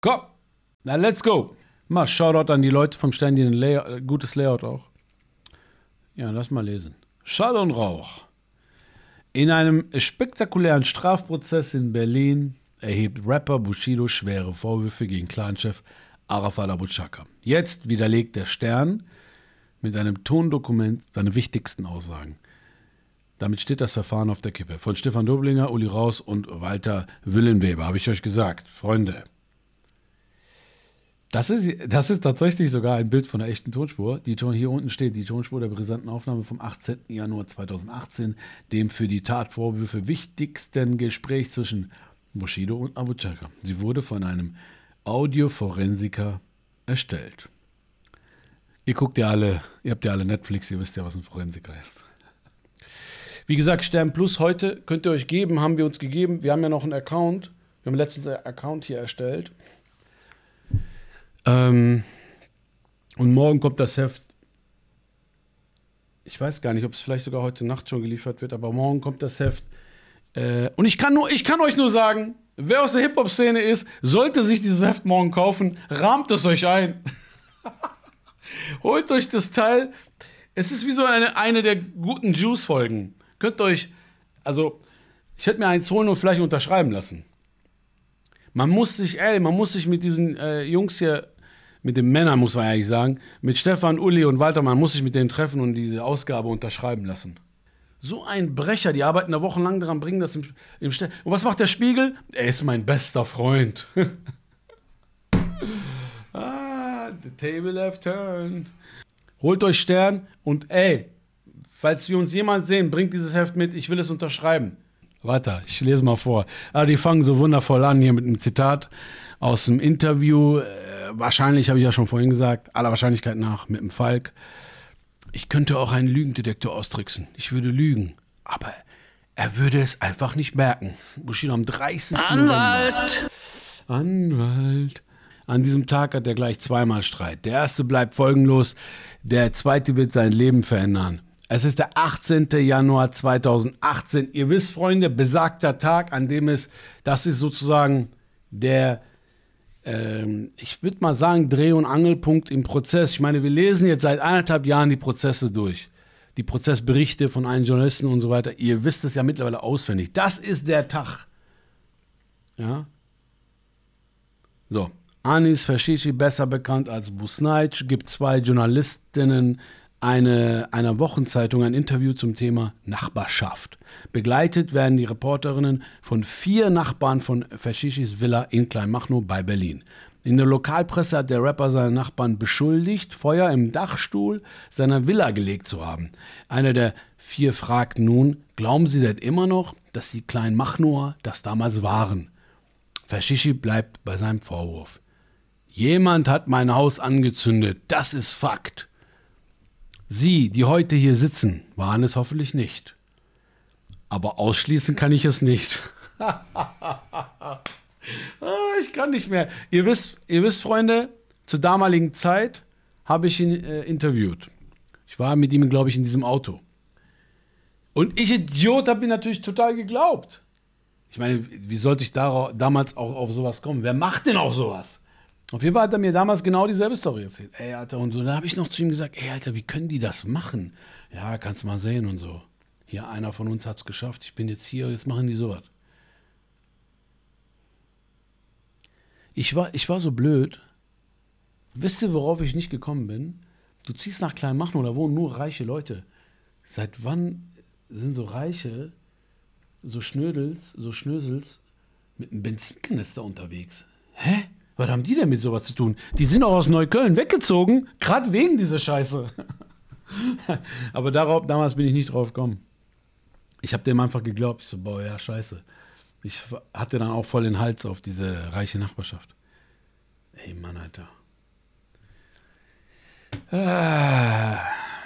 Komm, na let's go. Mal Shoutout an die Leute vom Stern, die ein Layout, äh, gutes Layout auch. Ja, lass mal lesen. Schall und Rauch. In einem spektakulären Strafprozess in Berlin erhebt Rapper Bushido schwere Vorwürfe gegen Clanchef Arafat Abu Chaka. Jetzt widerlegt der Stern mit einem Tondokument seine wichtigsten Aussagen. Damit steht das Verfahren auf der Kippe. Von Stefan Doblinger, Uli Raus und Walter Willenweber, habe ich euch gesagt. Freunde, das ist, das ist tatsächlich sogar ein Bild von der echten Tonspur. Die Ton, hier unten steht die Tonspur der brisanten Aufnahme vom 18. Januar 2018, dem für die Tatvorwürfe wichtigsten Gespräch zwischen Bushido und Abu Chaka. Sie wurde von einem Audioforensiker erstellt. Ihr guckt ja alle, ihr habt ja alle Netflix, ihr wisst ja, was ein Forensiker ist. Wie gesagt, Stern Plus heute könnt ihr euch geben, haben wir uns gegeben. Wir haben ja noch einen Account. Wir haben letztens einen Account hier erstellt. Ähm, und morgen kommt das Heft. Ich weiß gar nicht, ob es vielleicht sogar heute Nacht schon geliefert wird, aber morgen kommt das Heft. Äh, und ich kann, nur, ich kann euch nur sagen, wer aus der Hip-Hop-Szene ist, sollte sich dieses Heft morgen kaufen, rahmt es euch ein. Holt euch das Teil. Es ist wie so eine, eine der guten Juice-Folgen. Könnt euch, also, ich hätte mir eins holen und vielleicht unterschreiben lassen. Man muss sich, ey, man muss sich mit diesen äh, Jungs hier, mit den Männern muss man eigentlich sagen, mit Stefan, Uli und Walter, man muss sich mit denen treffen und diese Ausgabe unterschreiben lassen. So ein Brecher, die arbeiten da wochenlang dran, bringen das im, im Ste Und was macht der Spiegel? Er ist mein bester Freund. ah, the table have turned. Holt euch Stern und ey, falls wir uns jemand sehen, bringt dieses Heft mit, ich will es unterschreiben. Weiter, ich lese mal vor. Ah, die fangen so wundervoll an hier mit einem Zitat aus dem Interview. Äh, wahrscheinlich, habe ich ja schon vorhin gesagt, aller Wahrscheinlichkeit nach mit dem Falk. Ich könnte auch einen Lügendetektor austricksen. Ich würde lügen. Aber er würde es einfach nicht merken. Bushido am 30. Anwalt! November. Anwalt. An diesem Tag hat er gleich zweimal Streit. Der erste bleibt folgenlos, der zweite wird sein Leben verändern. Es ist der 18. Januar 2018. Ihr wisst, Freunde, besagter Tag, an dem es, das ist sozusagen der, ähm, ich würde mal sagen, Dreh- und Angelpunkt im Prozess. Ich meine, wir lesen jetzt seit anderthalb Jahren die Prozesse durch. Die Prozessberichte von allen Journalisten und so weiter. Ihr wisst es ja mittlerweile auswendig. Das ist der Tag. Ja. So. Anis Fashishi, besser bekannt als Busnaic, gibt zwei Journalistinnen eine, einer Wochenzeitung ein Interview zum Thema Nachbarschaft. Begleitet werden die Reporterinnen von vier Nachbarn von Fashischis Villa in Kleinmachnow bei Berlin. In der Lokalpresse hat der Rapper seine Nachbarn beschuldigt, Feuer im Dachstuhl seiner Villa gelegt zu haben. Einer der vier fragt nun, glauben Sie denn immer noch, dass die Kleinmachnower das damals waren? Fashishi bleibt bei seinem Vorwurf. Jemand hat mein Haus angezündet, das ist Fakt. Sie, die heute hier sitzen, waren es hoffentlich nicht. Aber ausschließen kann ich es nicht. Ah, ich kann nicht mehr. Ihr wisst, ihr wisst, Freunde, zur damaligen Zeit habe ich ihn äh, interviewt. Ich war mit ihm, glaube ich, in diesem Auto. Und ich, Idiot, habe ihn natürlich total geglaubt. Ich meine, wie sollte ich da, damals auch auf sowas kommen? Wer macht denn auch sowas? Auf jeden Fall hat er mir damals genau dieselbe Story erzählt. Ey, Alter, und so, da habe ich noch zu ihm gesagt, ey, Alter, wie können die das machen? Ja, kannst du mal sehen und so. Hier, einer von uns hat es geschafft, ich bin jetzt hier, jetzt machen die sowas. Ich war, ich war so blöd. Wisst ihr, worauf ich nicht gekommen bin? Du ziehst nach Kleinmachnow, da wohnen nur reiche Leute. Seit wann sind so Reiche, so Schnödels, so Schnösels mit einem Benzinkanister unterwegs? Hä? Was haben die denn mit sowas zu tun? Die sind auch aus Neukölln weggezogen, gerade wegen dieser Scheiße. Aber darauf, damals bin ich nicht drauf gekommen. Ich habe dem einfach geglaubt. Ich so, boah, ja, scheiße. Ich hatte dann auch voll den Hals auf diese reiche Nachbarschaft. Ey, Mann, Alter. Ah,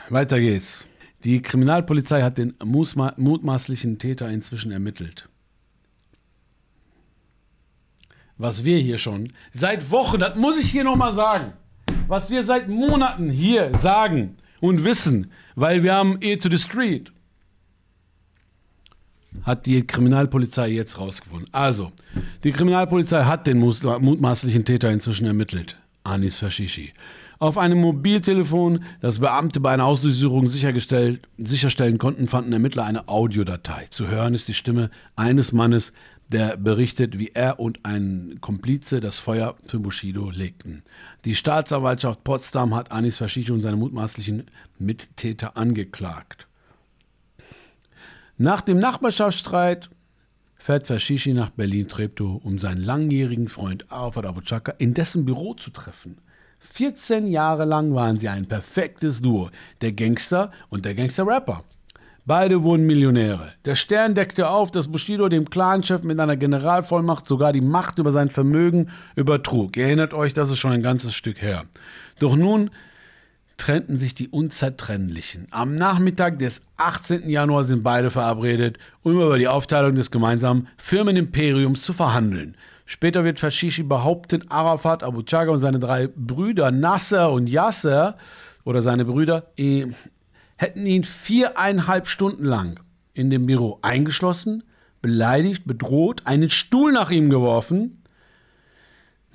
weiter geht's. Die Kriminalpolizei hat den mutmaßlichen Täter inzwischen ermittelt was wir hier schon seit Wochen, das muss ich hier nochmal sagen, was wir seit Monaten hier sagen und wissen, weil wir haben E to the Street. hat die Kriminalpolizei jetzt rausgefunden. Also, die Kriminalpolizei hat den mutmaßlichen Täter inzwischen ermittelt. Anis Fashishi. Auf einem Mobiltelefon, das Beamte bei einer Ausdurchsuchung sicherstellen konnten, fanden Ermittler eine Audiodatei. Zu hören ist die Stimme eines Mannes, der berichtet, wie er und ein Komplize das Feuer für Bushido legten. Die Staatsanwaltschaft Potsdam hat Anis Fashishi und seine mutmaßlichen Mittäter angeklagt. Nach dem Nachbarschaftsstreit fährt Fashishi nach Berlin-Treptow, um seinen langjährigen Freund Arafat Abu Chaka in dessen Büro zu treffen. 14 Jahre lang waren sie ein perfektes Duo, der Gangster und der Gangster-Rapper. Beide wurden Millionäre. Der Stern deckte auf, dass Bushido dem Clanchef mit einer Generalvollmacht sogar die Macht über sein Vermögen übertrug. Ihr erinnert euch, das ist schon ein ganzes Stück her. Doch nun trennten sich die Unzertrennlichen. Am Nachmittag des 18. Januar sind beide verabredet, um über die Aufteilung des gemeinsamen Firmenimperiums zu verhandeln. Später wird Fashishi behaupten, Arafat, Abu Chaga und seine drei Brüder Nasser und Yasser oder seine Brüder eh, hätten ihn viereinhalb Stunden lang in dem Büro eingeschlossen, beleidigt, bedroht, einen Stuhl nach ihm geworfen,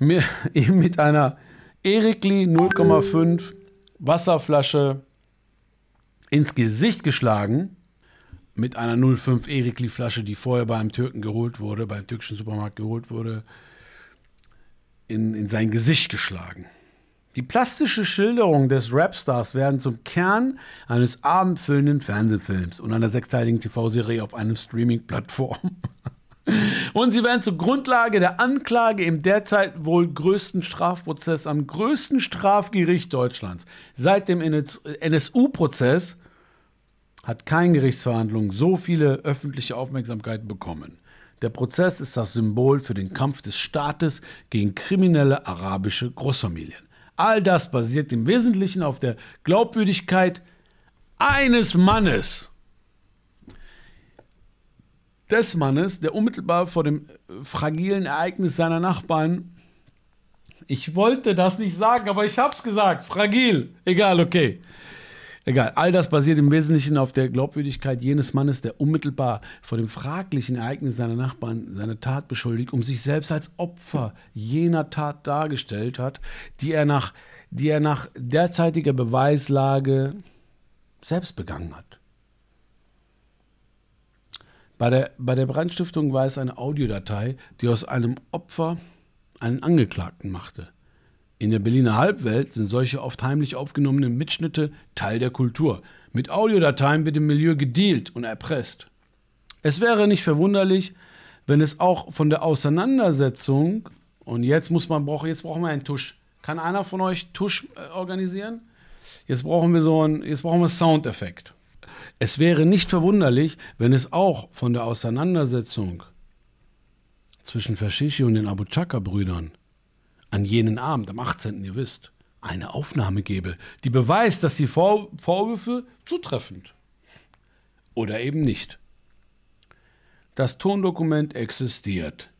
ihm mit einer Erikli 0,5 Wasserflasche ins Gesicht geschlagen mit einer 05 Erikli Flasche, die vorher beim Türken geholt wurde, beim türkischen Supermarkt geholt wurde, in, in sein Gesicht geschlagen. Die plastische Schilderung des Rapstars werden zum Kern eines abendfüllenden Fernsehfilms und einer sechsteiligen TV-Serie auf einem Streaming-Plattform. Und sie werden zur Grundlage der Anklage im derzeit wohl größten Strafprozess am größten Strafgericht Deutschlands. Seit dem NSU-Prozess hat keine Gerichtsverhandlung so viele öffentliche Aufmerksamkeit bekommen. Der Prozess ist das Symbol für den Kampf des Staates gegen kriminelle arabische Großfamilien. All das basiert im Wesentlichen auf der Glaubwürdigkeit eines Mannes. Des Mannes, der unmittelbar vor dem fragilen Ereignis seiner Nachbarn, ich wollte das nicht sagen, aber ich hab's gesagt, fragil, egal, okay, Egal, all das basiert im Wesentlichen auf der Glaubwürdigkeit jenes Mannes, der unmittelbar vor dem fraglichen Ereignis seiner Nachbarn seine Tat beschuldigt, um sich selbst als Opfer jener Tat dargestellt hat, die er nach, die er nach derzeitiger Beweislage selbst begangen hat. Bei der, bei der Brandstiftung war es eine Audiodatei, die aus einem Opfer einen Angeklagten machte. In der Berliner Halbwelt sind solche oft heimlich aufgenommenen Mitschnitte Teil der Kultur. Mit Audiodateien wird im Milieu gedealt und erpresst. Es wäre nicht verwunderlich, wenn es auch von der Auseinandersetzung und jetzt muss man brauchen jetzt brauchen wir einen Tusch. Kann einer von euch Tusch äh, organisieren? Jetzt brauchen wir so einen jetzt brauchen wir Soundeffekt. Es wäre nicht verwunderlich, wenn es auch von der Auseinandersetzung zwischen Fashishi und den Abu Chaka Brüdern an jenen Abend, am 18. ihr wisst, eine Aufnahme gebe, die beweist, dass die Vor Vorwürfe zutreffend oder eben nicht. Das Tondokument existiert.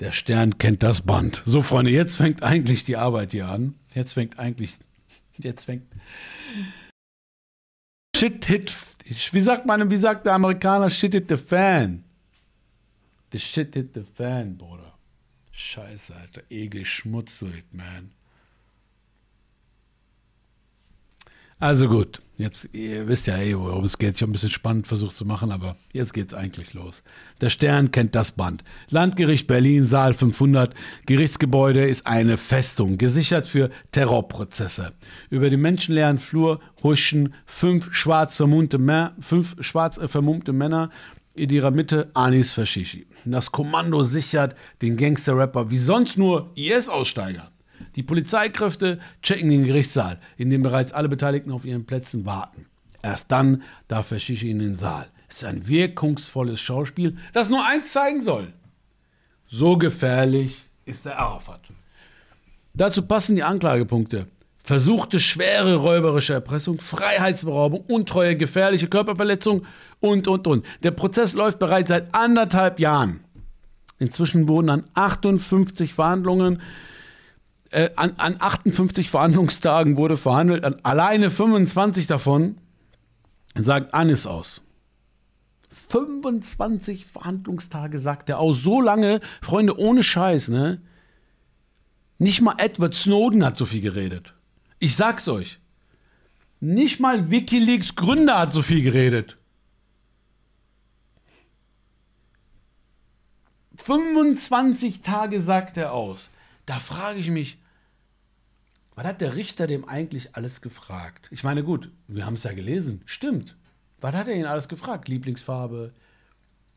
Der Stern kennt das Band. So, Freunde, jetzt fängt eigentlich die Arbeit hier an. Jetzt fängt eigentlich. Jetzt fängt. Shit hit. Wie sagt man, wie sagt der Amerikaner, shit hit the fan? The shit hit the fan, Bruder. Scheiße, Alter. Egel schmutzig, man. Also gut, jetzt, ihr wisst ja eh, worum es geht. Ich habe ein bisschen spannend versucht zu machen, aber jetzt geht's eigentlich los. Der Stern kennt das Band. Landgericht Berlin, Saal 500. Gerichtsgebäude ist eine Festung, gesichert für Terrorprozesse. Über den menschenleeren Flur huschen fünf schwarz vermummte, fünf schwarz vermummte Männer in ihrer Mitte Anis Fashishi. Das Kommando sichert den Gangster-Rapper wie sonst nur IS-Aussteiger. Die Polizeikräfte checken den Gerichtssaal, in dem bereits alle Beteiligten auf ihren Plätzen warten. Erst dann darf Fashishi in den Saal. Es ist ein wirkungsvolles Schauspiel, das nur eins zeigen soll. So gefährlich ist der Arafat. Dazu passen die Anklagepunkte. Versuchte schwere räuberische Erpressung, Freiheitsberaubung, untreue, gefährliche Körperverletzung und, und, und. Der Prozess läuft bereits seit anderthalb Jahren. Inzwischen wurden an 58 Verhandlungen Äh, an, an 58 Verhandlungstagen wurde verhandelt, an alleine 25 davon sagt Anis aus. 25 Verhandlungstage sagt er aus. So lange, Freunde, ohne Scheiß, ne? Nicht mal Edward Snowden hat so viel geredet. Ich sag's euch. Nicht mal Wikileaks Gründer hat so viel geredet. 25 Tage sagt er aus. Da frage ich mich, was hat der Richter dem eigentlich alles gefragt? Ich meine, gut, wir haben es ja gelesen. Stimmt. Was hat er ihn alles gefragt? Lieblingsfarbe?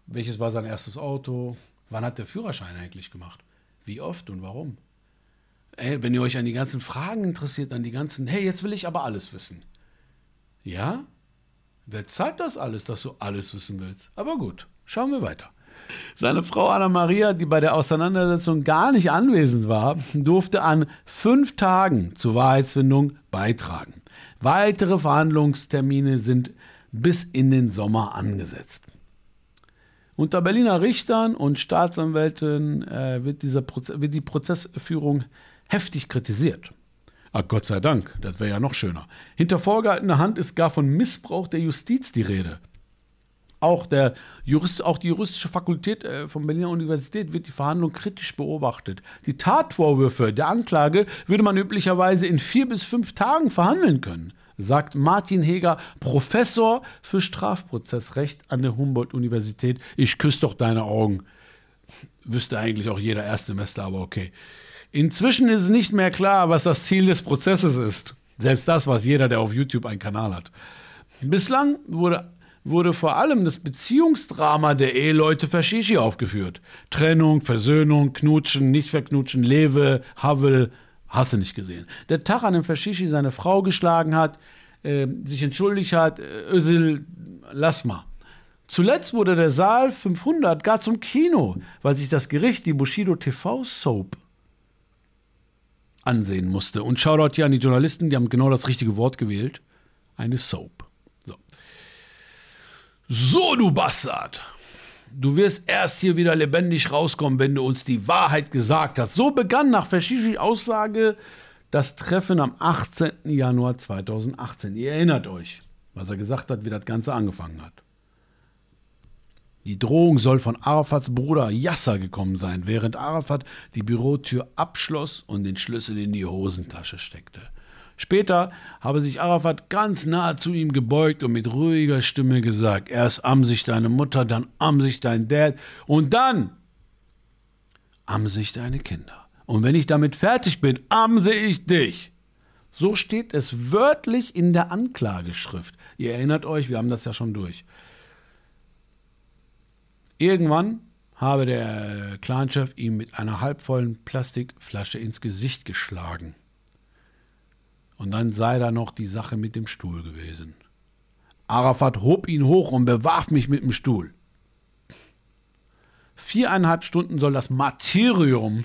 Welches war sein erstes Auto? Wann hat der Führerschein eigentlich gemacht? Wie oft und warum? Ey, wenn ihr euch an die ganzen Fragen interessiert, an die ganzen, hey, jetzt will ich aber alles wissen. Ja? Wer zahlt das alles, dass du alles wissen willst? Aber gut, schauen wir weiter. Seine Frau Anna Maria, die bei der Auseinandersetzung gar nicht anwesend war, durfte an fünf Tagen zur Wahrheitsfindung beitragen. Weitere Verhandlungstermine sind bis in den Sommer angesetzt. Unter Berliner Richtern und Staatsanwälten äh, wird, dieser wird die Prozessführung heftig kritisiert. Ach Gott sei Dank, das wäre ja noch schöner. Hinter vorgehaltener Hand ist gar von Missbrauch der Justiz die Rede. Auch, der Jurist, auch die juristische Fakultät äh, von Berliner Universität wird die Verhandlung kritisch beobachtet. Die Tatvorwürfe der Anklage würde man üblicherweise in vier bis fünf Tagen verhandeln können, sagt Martin Heger, Professor für Strafprozessrecht an der Humboldt-Universität. Ich küsse doch deine Augen. Wüsste eigentlich auch jeder Erstsemester, aber okay. Inzwischen ist nicht mehr klar, was das Ziel des Prozesses ist. Selbst das, was jeder, der auf YouTube einen Kanal hat. Bislang wurde wurde vor allem das Beziehungsdrama der Eheleute Fashishi aufgeführt. Trennung, Versöhnung, Knutschen, nicht verknutschen, Lewe, Havel, hasse nicht gesehen. Der Tag, an dem Fashishi seine Frau geschlagen hat, äh, sich entschuldigt hat, äh, Özil, lass mal. Zuletzt wurde der Saal 500 gar zum Kino, weil sich das Gericht die Bushido TV Soap ansehen musste. Und Shoutout hier an die Journalisten, die haben genau das richtige Wort gewählt. Eine Soap. So, du Bastard! Du wirst erst hier wieder lebendig rauskommen, wenn du uns die Wahrheit gesagt hast. So begann nach Fashishi Aussage das Treffen am 18. Januar 2018. Ihr erinnert euch, was er gesagt hat, wie das Ganze angefangen hat. Die Drohung soll von Arafats Bruder Yasser gekommen sein, während Arafat die Bürotür abschloss und den Schlüssel in die Hosentasche steckte. Später habe sich Arafat ganz nahe zu ihm gebeugt und mit ruhiger Stimme gesagt, erst am sich deine Mutter, dann am sich dein Dad und dann am sich deine Kinder. Und wenn ich damit fertig bin, amse ich dich. So steht es wörtlich in der Anklageschrift. Ihr erinnert euch, wir haben das ja schon durch. Irgendwann habe der Clanchef ihm mit einer halbvollen Plastikflasche ins Gesicht geschlagen. Und dann sei da noch die Sache mit dem Stuhl gewesen. Arafat hob ihn hoch und bewarf mich mit dem Stuhl. Viereinhalb Stunden soll das Martyrium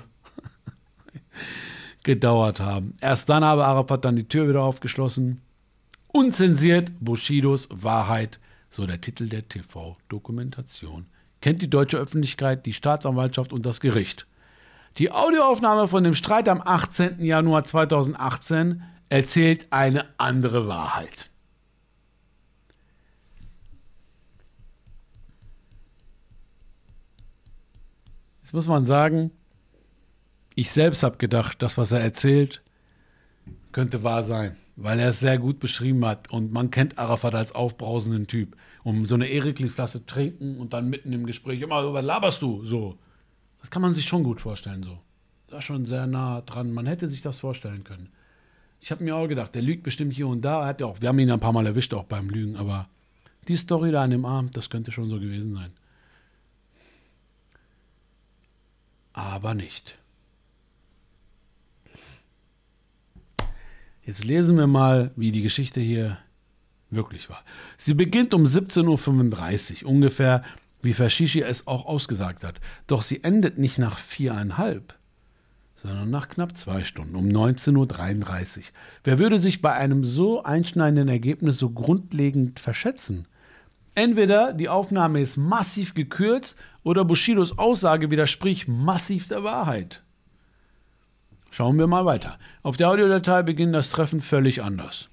gedauert haben. Erst dann habe Arafat dann die Tür wieder aufgeschlossen. Unzensiert Bushidos Wahrheit, so der Titel der TV-Dokumentation. Kennt die deutsche Öffentlichkeit, die Staatsanwaltschaft und das Gericht. Die Audioaufnahme von dem Streit am 18. Januar 2018 erzählt eine andere Wahrheit. Jetzt muss man sagen, ich selbst habe gedacht, das, was er erzählt, könnte wahr sein, weil er es sehr gut beschrieben hat. Und man kennt Arafat als aufbrausenden Typ. Um so eine Erikli-Flasche trinken und dann mitten im Gespräch immer, was laberst du? So. Das kann man sich schon gut vorstellen, so. Da schon sehr nah dran. Man hätte sich das vorstellen können. Ich habe mir auch gedacht, der lügt bestimmt hier und da. Hat ja auch, wir haben ihn ein paar Mal erwischt, auch beim Lügen, aber die Story da an dem Abend, das könnte schon so gewesen sein. Aber nicht. Jetzt lesen wir mal, wie die Geschichte hier wirklich war. Sie beginnt um 17.35 Uhr, ungefähr wie Fashishi es auch ausgesagt hat. Doch sie endet nicht nach viereinhalb, sondern nach knapp zwei Stunden, um 19.33 Uhr. Wer würde sich bei einem so einschneidenden Ergebnis so grundlegend verschätzen? Entweder die Aufnahme ist massiv gekürzt oder Bushidos Aussage widerspricht massiv der Wahrheit. Schauen wir mal weiter. Auf der Audiodatei beginnt das Treffen völlig anders.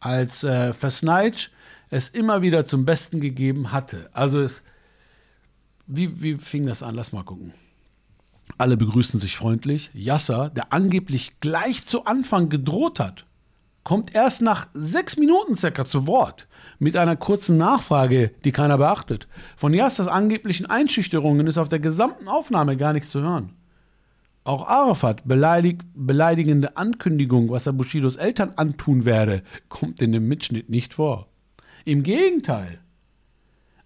Als äh, Versneitsch es immer wieder zum Besten gegeben hatte. Also es, wie, wie fing das an? Lass mal gucken. Alle begrüßen sich freundlich. Yasser, der angeblich gleich zu Anfang gedroht hat, kommt erst nach sechs Minuten circa zu Wort mit einer kurzen Nachfrage, die keiner beachtet. Von Yassers angeblichen Einschüchterungen ist auf der gesamten Aufnahme gar nichts zu hören. Auch Arafat beleidigt, beleidigende Ankündigung, was er Bushidos Eltern antun werde, kommt in dem Mitschnitt nicht vor. Im Gegenteil.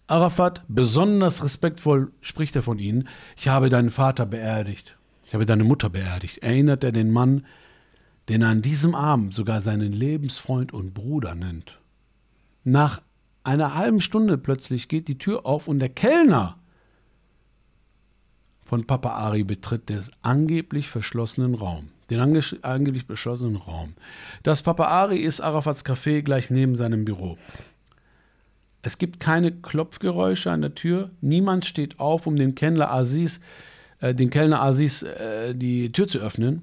Arafat, besonders respektvoll spricht er von ihnen, ich habe deinen Vater beerdigt, ich habe deine Mutter beerdigt, erinnert er den Mann, den er an diesem Abend sogar seinen Lebensfreund und Bruder nennt. Nach einer halben Stunde plötzlich geht die Tür auf und der Kellner von Papa Ari betritt den angeblich verschlossenen Raum. Den ange angeblich beschlossenen Raum. Das Papa Ari ist Arafats Café gleich neben seinem Büro. Es gibt keine Klopfgeräusche an der Tür. Niemand steht auf, um dem Kellner Aziz, äh, den Kellner Aziz äh, die Tür zu öffnen.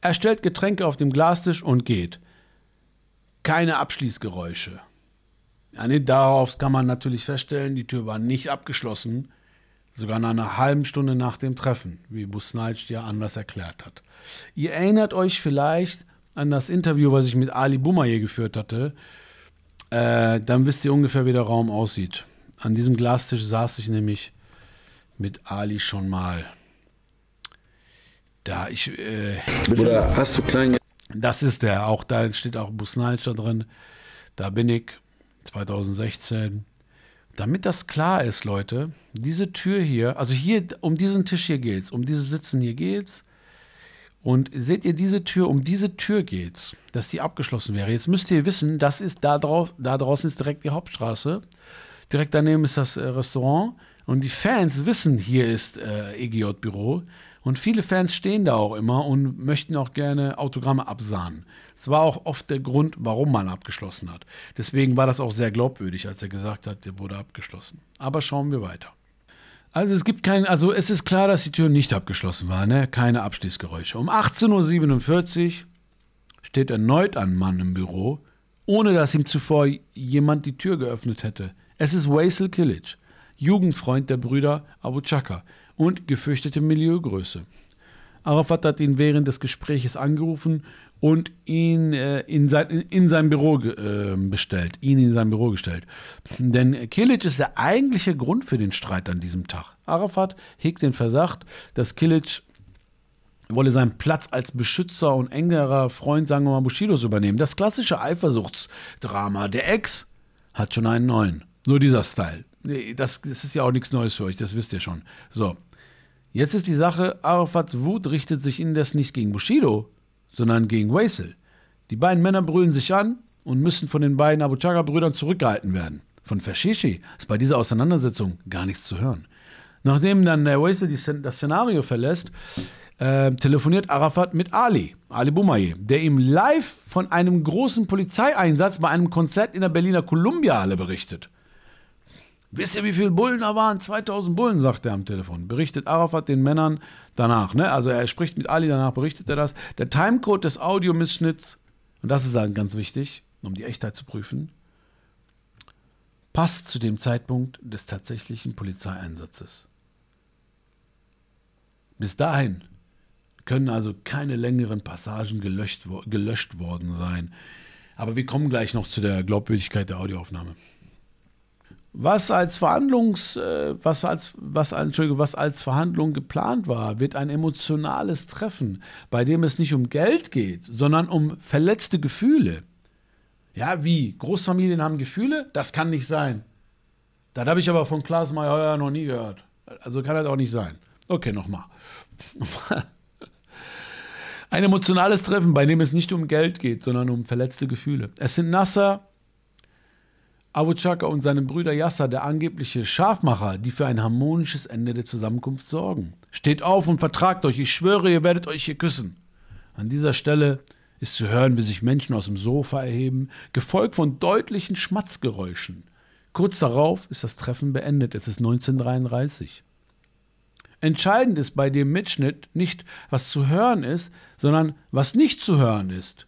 Er stellt Getränke auf dem Glastisch und geht. Keine Abschließgeräusche. Ja, nee, darauf kann man natürlich feststellen, die Tür war nicht abgeschlossen sogar nach einer halben Stunde nach dem Treffen, wie Busnaic ja anders erklärt hat. Ihr erinnert euch vielleicht an das Interview, was ich mit Ali Bumaye geführt hatte. Äh, dann wisst ihr ungefähr, wie der Raum aussieht. An diesem Glastisch saß ich nämlich mit Ali schon mal. Da ich. Äh, Oder hast du klein. Das ist der. Auch da steht auch Busnaic da drin. Da bin ich 2016. Damit das klar ist, Leute, diese Tür hier, also hier, um diesen Tisch hier geht's, um dieses Sitzen hier geht's. Und seht ihr diese Tür, um diese Tür geht's, dass die abgeschlossen wäre. Jetzt müsst ihr wissen, das ist da, drauf, da draußen ist direkt die Hauptstraße. Direkt daneben ist das äh, Restaurant. Und die Fans wissen, hier ist äh, EGJ-Büro. Und viele Fans stehen da auch immer und möchten auch gerne Autogramme absahnen. Das war auch oft der Grund, warum man abgeschlossen hat. Deswegen war das auch sehr glaubwürdig, als er gesagt hat, der wurde abgeschlossen. Aber schauen wir weiter. Also es gibt kein, also es ist klar, dass die Tür nicht abgeschlossen war, ne? Keine Abschließgeräusche. Um 18.47 Uhr steht erneut ein Mann im Büro, ohne dass ihm zuvor jemand die Tür geöffnet hätte. Es ist Waisel Kilic, Jugendfreund der Brüder Abu Chaka und gefürchtete Milieugröße. Arafat hat ihn während des Gespräches angerufen und ihn äh, in, sein, in, in, sein Büro äh, bestellt, ihn in sein Büro gestellt. Denn Kilic ist der eigentliche Grund für den Streit an diesem Tag. Arafat hegt den Verdacht, dass Kilic wolle seinen Platz als Beschützer und engerer Freund, sagen wir mal, Bushidos übernehmen. Das klassische Eifersuchtsdrama. Der Ex hat schon einen neuen. Nur dieser Style. Das, das ist ja auch nichts Neues für euch, das wisst ihr schon. So. Jetzt ist die Sache, Arafats Wut richtet sich indes nicht gegen Bushido, sondern gegen Waisel. Die beiden Männer brüllen sich an und müssen von den beiden Abu Chaka-Brüdern zurückgehalten werden. Von Fashishi ist bei dieser Auseinandersetzung gar nichts zu hören. Nachdem dann der Waisel das Szenario verlässt, äh, telefoniert Arafat mit Ali, Ali Boumaier, der ihm live von einem großen Polizeieinsatz bei einem Konzert in der Berliner Columbia-Halle berichtet. Wisst ihr, wie viele Bullen da waren? 2000 Bullen, sagt er am Telefon. Berichtet Arafat den Männern danach. Ne? Also er spricht mit Ali, danach berichtet er das. Der Timecode des Audiomissschnitts, und das ist halt ganz wichtig, um die Echtheit zu prüfen, passt zu dem Zeitpunkt des tatsächlichen Polizeieinsatzes. Bis dahin können also keine längeren Passagen gelöscht, gelöscht worden sein. Aber wir kommen gleich noch zu der Glaubwürdigkeit der Audioaufnahme. Was als Verhandlungs, äh, was als, was, Entschuldigung, was als Verhandlung geplant war, wird ein emotionales Treffen, bei dem es nicht um Geld geht, sondern um verletzte Gefühle. Ja, wie? Großfamilien haben Gefühle? Das kann nicht sein. Das habe ich aber von Klaas Meyer noch nie gehört. Also kann das auch nicht sein. Okay, nochmal. Ein emotionales Treffen, bei dem es nicht um Geld geht, sondern um verletzte Gefühle. Es sind Nasser, Abu Chaka und seine Brüder Yasser, der angebliche Schafmacher, die für ein harmonisches Ende der Zusammenkunft sorgen. Steht auf und vertragt euch, ich schwöre, ihr werdet euch hier küssen. An dieser Stelle ist zu hören, wie sich Menschen aus dem Sofa erheben, gefolgt von deutlichen Schmatzgeräuschen. Kurz darauf ist das Treffen beendet, es ist 1933. Entscheidend ist bei dem Mitschnitt nicht, was zu hören ist, sondern was nicht zu hören ist.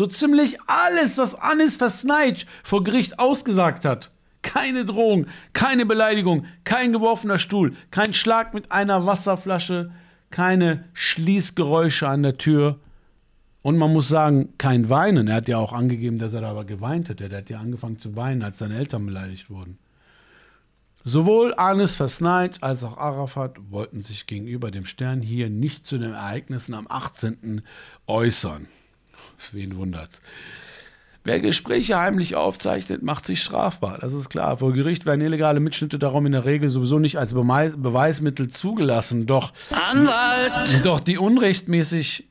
So ziemlich alles, was Anis Versneitsch vor Gericht ausgesagt hat. Keine Drohung, keine Beleidigung, kein geworfener Stuhl, kein Schlag mit einer Wasserflasche, keine Schließgeräusche an der Tür. Und man muss sagen, kein Weinen. Er hat ja auch angegeben, dass er da aber geweint hätte. Er hat ja angefangen zu weinen, als seine Eltern beleidigt wurden. Sowohl Anis Versneid als auch Arafat wollten sich gegenüber dem Stern hier nicht zu den Ereignissen am 18. äußern. Wen wundert's? Wer Gespräche heimlich aufzeichnet, macht sich strafbar. Das ist klar. Vor Gericht werden illegale Mitschnitte darum in der Regel sowieso nicht als Beweismittel zugelassen. Doch, Anwalt! Doch die unrechtmäßig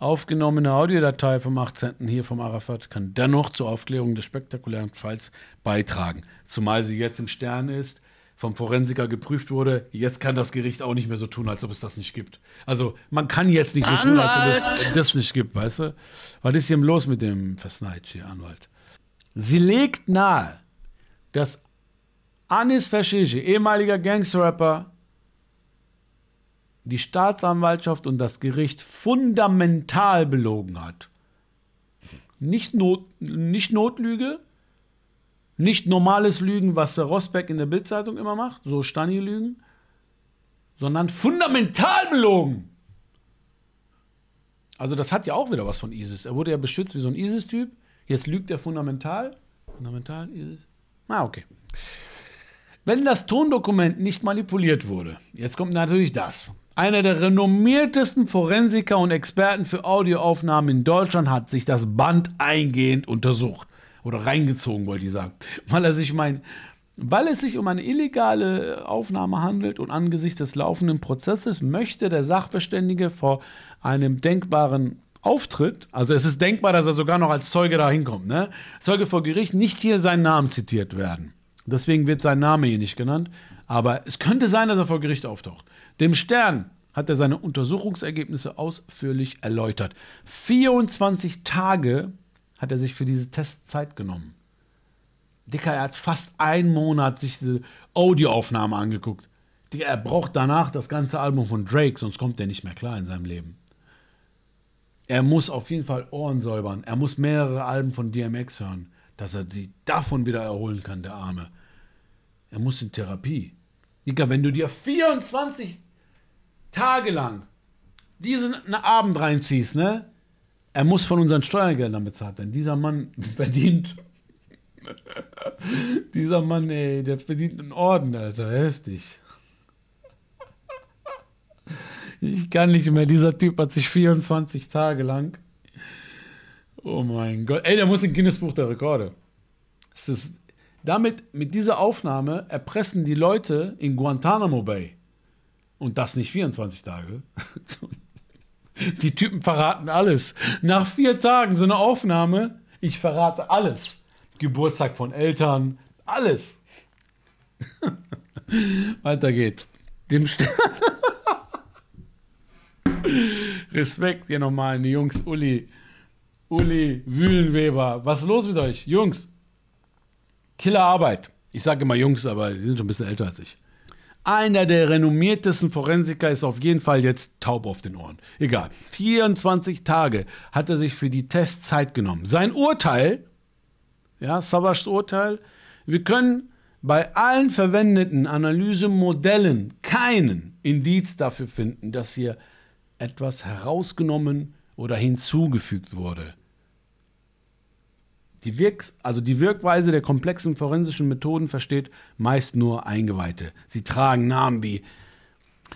aufgenommene Audiodatei vom 18. hier vom Arafat kann dennoch zur Aufklärung des spektakulären Falls beitragen. Zumal sie jetzt im Stern ist vom Forensiker geprüft wurde, jetzt kann das Gericht auch nicht mehr so tun, als ob es das nicht gibt. Also man kann jetzt nicht so Anwalt. tun, als ob es das nicht gibt, weißt du? Was ist hier los mit dem Versneid hier, Anwalt? Sie legt nahe, dass Anis Fashishi, ehemaliger Gangster-Rapper, die Staatsanwaltschaft und das Gericht fundamental belogen hat. Nicht, Not, nicht Notlüge, nicht normales Lügen, was der Rosberg in der Bildzeitung immer macht, so Stani-Lügen, sondern fundamental belogen. Also das hat ja auch wieder was von ISIS. Er wurde ja beschützt wie so ein ISIS-Typ. Jetzt lügt er fundamental. Fundamental ISIS. Ah, okay. Wenn das Tondokument nicht manipuliert wurde, jetzt kommt natürlich das. Einer der renommiertesten Forensiker und Experten für Audioaufnahmen in Deutschland hat sich das Band eingehend untersucht oder reingezogen, wollte ich sagen, weil er sich mein, weil es sich um eine illegale Aufnahme handelt und angesichts des laufenden Prozesses möchte der Sachverständige vor einem denkbaren Auftritt, also es ist denkbar, dass er sogar noch als Zeuge da hinkommt, ne? Zeuge vor Gericht, nicht hier seinen Namen zitiert werden. Deswegen wird sein Name hier nicht genannt, aber es könnte sein, dass er vor Gericht auftaucht. Dem Stern hat er seine Untersuchungsergebnisse ausführlich erläutert. 24 Tage hat er sich für diese Tests Zeit genommen. Dicker, er hat fast einen Monat sich diese Audioaufnahme angeguckt. Dicker, er braucht danach das ganze Album von Drake, sonst kommt er nicht mehr klar in seinem Leben. Er muss auf jeden Fall Ohren säubern. Er muss mehrere Alben von DMX hören, dass er sie davon wieder erholen kann, der Arme. Er muss in Therapie. Dicker, wenn du dir 24 Tage lang diesen Abend reinziehst, ne? Er muss von unseren Steuergeldern bezahlt werden. Dieser Mann verdient. dieser Mann, ey, der verdient einen Orden, Alter. Heftig. Ich kann nicht mehr. Dieser Typ hat sich 24 Tage lang. Oh mein Gott. Ey, der muss in Guinness-Buch der Rekorde. Es ist, damit, mit dieser Aufnahme erpressen die Leute in Guantanamo Bay. Und das nicht 24 Tage, Die Typen verraten alles. Nach vier Tagen so eine Aufnahme, ich verrate alles. Geburtstag von Eltern, alles. Weiter geht's. Dem Respekt an die Jungs. Uli, Uli, Wühlenweber. Was ist los mit euch? Jungs, Killerarbeit. Ich sage immer Jungs, aber die sind schon ein bisschen älter als ich. Einer der renommiertesten Forensiker ist auf jeden Fall jetzt taub auf den Ohren. Egal. 24 Tage hat er sich für die Tests Zeit genommen. Sein Urteil, ja, Savas Urteil, wir können bei allen verwendeten Analysemodellen keinen Indiz dafür finden, dass hier etwas herausgenommen oder hinzugefügt wurde. Die, Wirk also die Wirkweise der komplexen forensischen Methoden versteht meist nur Eingeweihte. Sie tragen Namen wie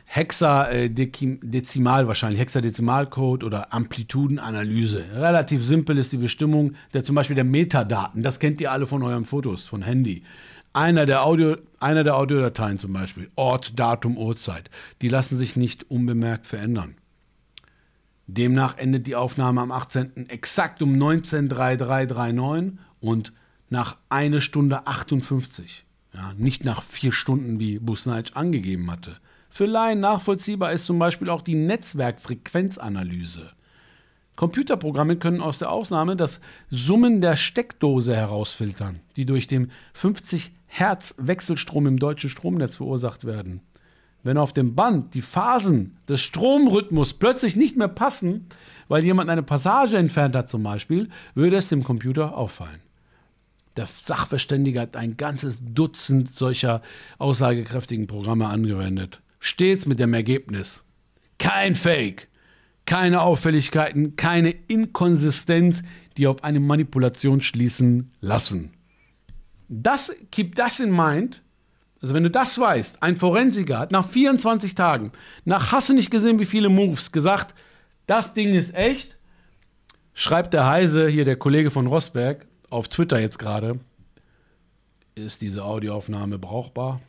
Hexadezimal wahrscheinlich, Hexadezimalcode oder Amplitudenanalyse. Relativ simpel ist die Bestimmung der zum Beispiel der Metadaten. Das kennt ihr alle von euren Fotos, von Handy. Einer der, Audio, einer der Audiodateien zum Beispiel, Ort, Datum, Uhrzeit, die lassen sich nicht unbemerkt verändern. Demnach endet die Aufnahme am 18. exakt um 19.3339 und nach 1 Stunde 58. Ja, nicht nach vier Stunden, wie Busnaic angegeben hatte. Für Laien nachvollziehbar ist zum Beispiel auch die Netzwerkfrequenzanalyse. Computerprogramme können aus der Ausnahme das Summen der Steckdose herausfiltern, die durch den 50 Hertz Wechselstrom im deutschen Stromnetz verursacht werden. Wenn auf dem Band die Phasen des Stromrhythmus plötzlich nicht mehr passen, weil jemand eine Passage entfernt hat zum Beispiel, würde es dem Computer auffallen. Der Sachverständige hat ein ganzes Dutzend solcher aussagekräftigen Programme angewendet. Stets mit dem Ergebnis. Kein Fake, keine Auffälligkeiten, keine Inkonsistenz, die auf eine Manipulation schließen lassen. Das, keep das in mind. Also wenn du das weißt, ein Forensiker hat nach 24 Tagen, nach Hasse nicht gesehen, wie viele Moves, gesagt, das Ding ist echt, schreibt der Heise, hier der Kollege von Rosberg, auf Twitter jetzt gerade, ist diese Audioaufnahme brauchbar?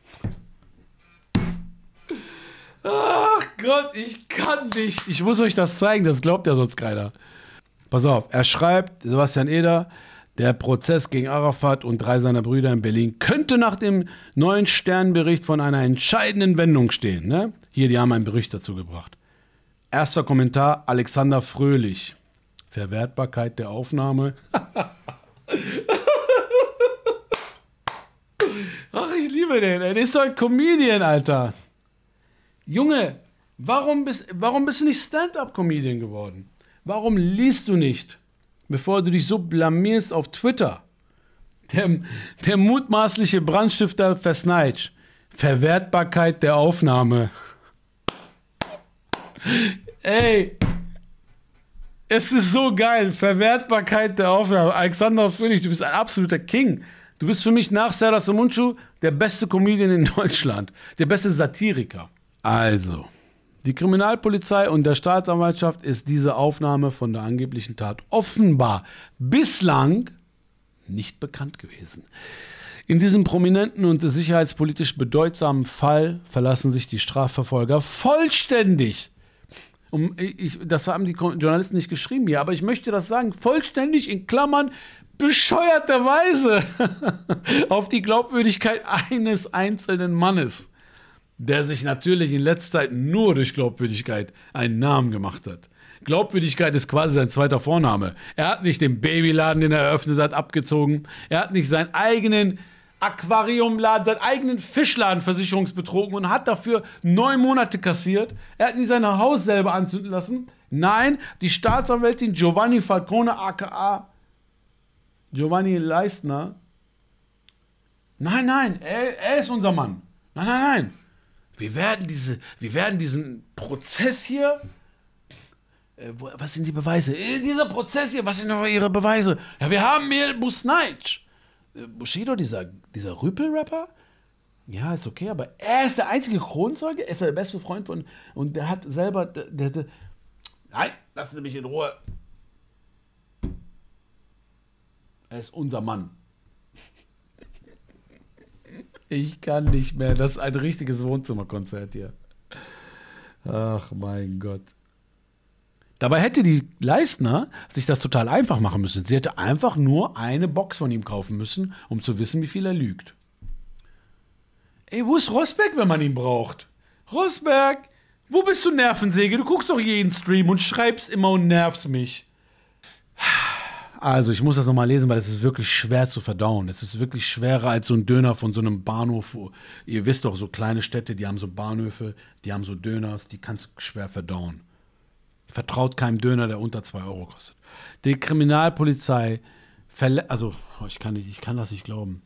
Ach Gott, ich kann nicht. Ich muss euch das zeigen, das glaubt ja sonst keiner. Pass auf, er schreibt, Sebastian Eder, der Prozess gegen Arafat und drei seiner Brüder in Berlin könnte nach dem neuen Sternbericht von einer entscheidenden Wendung stehen. Ne? Hier, die haben einen Bericht dazu gebracht. Erster Kommentar, Alexander Fröhlich. Verwertbarkeit der Aufnahme. Ach, ich liebe den. Er ist doch ein Comedian, Alter. Junge, warum bist, warum bist du nicht Stand-up-Comedian geworden? Warum liest du nicht, bevor du dich so blamierst auf Twitter? Der, der mutmaßliche Brandstifter Versneitsch. Verwertbarkeit der Aufnahme. Ey, es ist so geil. Verwertbarkeit der Aufnahme. Alexander Fröhlich, du bist ein absoluter King. Du bist für mich nach Serdar Samuncu der beste Comedian in Deutschland. Der beste Satiriker. Also, die Kriminalpolizei und der Staatsanwaltschaft ist diese Aufnahme von der angeblichen Tat offenbar bislang nicht bekannt gewesen. In diesem prominenten und sicherheitspolitisch bedeutsamen Fall verlassen sich die Strafverfolger vollständig. Um, ich, das haben die Journalisten nicht geschrieben hier, aber ich möchte das sagen, vollständig in Klammern bescheuerterweise auf die Glaubwürdigkeit eines einzelnen Mannes der sich natürlich in letzter Zeit nur durch Glaubwürdigkeit einen Namen gemacht hat. Glaubwürdigkeit ist quasi sein zweiter Vorname. Er hat nicht den Babyladen, den er eröffnet hat, abgezogen. Er hat nicht seinen eigenen Aquariumladen, seinen eigenen Fischladen versicherungsbetrogen und hat dafür neun Monate kassiert. Er hat nicht sein Haus selber anzünden lassen. Nein, die Staatsanwältin Giovanni Falcone, aka Giovanni Leistner. Nein, nein, er, er ist unser Mann. Nein, nein, nein. Wir werden, diese, wir werden diesen Prozess hier. Äh, wo, was sind die Beweise? In dieser Prozess hier, was sind ihre Beweise? Ja, wir haben hier Busnaic. Äh, Bushido, dieser, dieser Rüpel-Rapper. Ja, ist okay, aber er ist der einzige Kronzeuge, er ist der beste Freund von. Und der hat selber. Der, der, nein, lassen Sie mich in Ruhe. Er ist unser Mann. Ich kann nicht mehr. Das ist ein richtiges Wohnzimmerkonzert hier. Ach mein Gott. Dabei hätte die Leistner sich das total einfach machen müssen. Sie hätte einfach nur eine Box von ihm kaufen müssen, um zu wissen, wie viel er lügt. Ey, wo ist Rosberg, wenn man ihn braucht? Rosberg, wo bist du Nervensäge? Du guckst doch jeden Stream und schreibst immer und nervst mich. Also, ich muss das nochmal lesen, weil es ist wirklich schwer zu verdauen. Es ist wirklich schwerer als so ein Döner von so einem Bahnhof. Ihr wisst doch, so kleine Städte, die haben so Bahnhöfe, die haben so Döners, die kannst du schwer verdauen. Vertraut keinem Döner, der unter 2 Euro kostet. Die Kriminalpolizei, also, oh, ich kann, nicht, ich kann das nicht glauben.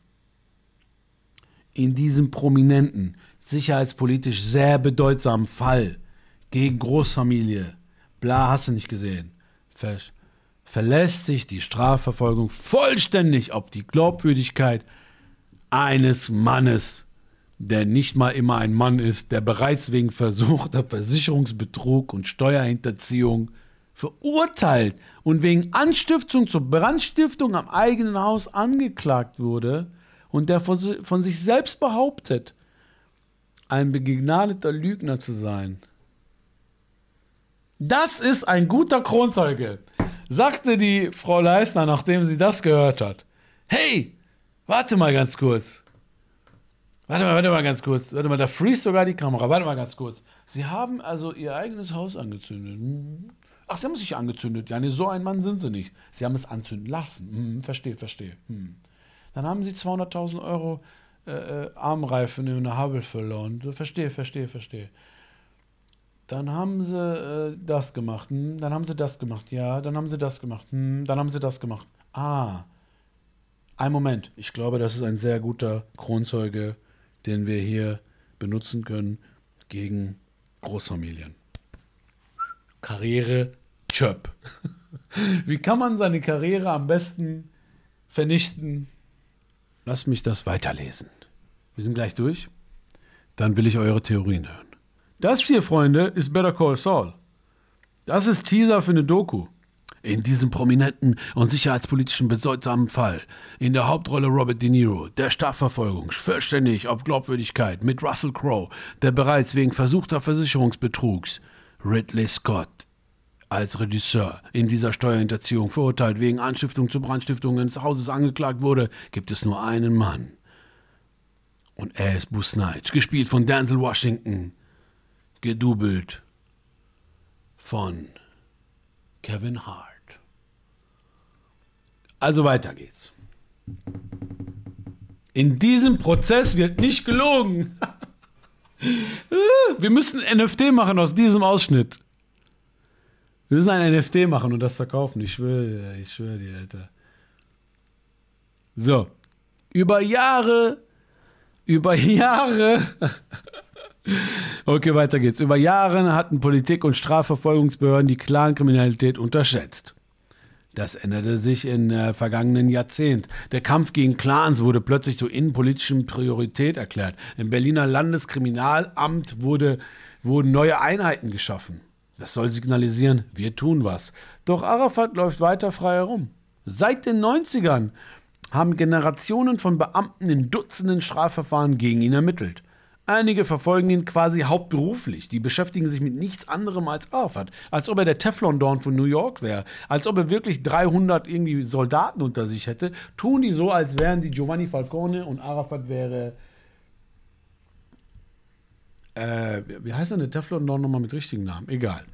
In diesem prominenten, sicherheitspolitisch sehr bedeutsamen Fall gegen Großfamilie, bla, hast du nicht gesehen. Ver verlässt sich die Strafverfolgung vollständig auf die Glaubwürdigkeit eines Mannes, der nicht mal immer ein Mann ist, der bereits wegen versuchter Versicherungsbetrug und Steuerhinterziehung verurteilt und wegen Anstiftung zur Brandstiftung am eigenen Haus angeklagt wurde und der von sich selbst behauptet, ein begnadeter Lügner zu sein. Das ist ein guter Kronzeuge sagte die Frau Leisner, nachdem sie das gehört hat, hey, warte mal ganz kurz. Warte mal, warte mal ganz kurz. Warte mal, da freest sogar die Kamera. Warte mal ganz kurz. Sie haben also Ihr eigenes Haus angezündet. Hm. Ach, Sie haben es sich angezündet. Ja, nee, so ein Mann sind Sie nicht. Sie haben es anzünden lassen. Hm, verstehe, verstehe. Hm. Dann haben Sie 200.000 Euro äh, Armreifen in der Hubble verloren. Verstehe, verstehe, verstehe. Dann haben sie äh, das gemacht, hm, dann haben sie das gemacht, ja, dann haben sie das gemacht, hm, dann haben sie das gemacht. Ah, ein Moment. Ich glaube, das ist ein sehr guter Kronzeuge, den wir hier benutzen können gegen Großfamilien. Karriere Chöp. Wie kann man seine Karriere am besten vernichten? Lass mich das weiterlesen. Wir sind gleich durch. Dann will ich eure Theorien hören. Das hier, Freunde, ist Better Call Saul. Das ist Teaser für eine Doku. In diesem prominenten und sicherheitspolitischen bedeutsamen Fall, in der Hauptrolle Robert De Niro, der Strafverfolgung, vollständig auf Glaubwürdigkeit mit Russell Crowe, der bereits wegen versuchter Versicherungsbetrugs, Ridley Scott als Regisseur in dieser Steuerhinterziehung verurteilt wegen Anstiftung zur Brandstiftung ins Hauses angeklagt wurde, gibt es nur einen Mann. Und er ist Busnage, gespielt von Denzel Washington, gedoubelt von Kevin Hart. Also weiter geht's. In diesem Prozess wird nicht gelogen. Wir müssen NFT machen aus diesem Ausschnitt. Wir müssen ein NFT machen und das verkaufen. Ich schwöre, ich schwöre dir, Alter. So. Über Jahre, über Jahre. Okay, weiter geht's. Über Jahre hatten Politik und Strafverfolgungsbehörden die Clankriminalität unterschätzt. Das änderte sich im äh, vergangenen Jahrzehnt. Der Kampf gegen Clans wurde plötzlich zur innenpolitischen Priorität erklärt. Im Berliner Landeskriminalamt wurde, wurden neue Einheiten geschaffen. Das soll signalisieren, wir tun was. Doch Arafat läuft weiter frei herum. Seit den 90ern haben Generationen von Beamten in Dutzenden Strafverfahren gegen ihn ermittelt. Einige verfolgen ihn quasi hauptberuflich. Die beschäftigen sich mit nichts anderem als Arafat. Als ob er der Teflon-Dorn von New York wäre. Als ob er wirklich 300 irgendwie Soldaten unter sich hätte. Tun die so, als wären sie Giovanni Falcone und Arafat wäre. Äh, wie heißt denn der Teflon-Dorn nochmal mit richtigen Namen? Egal.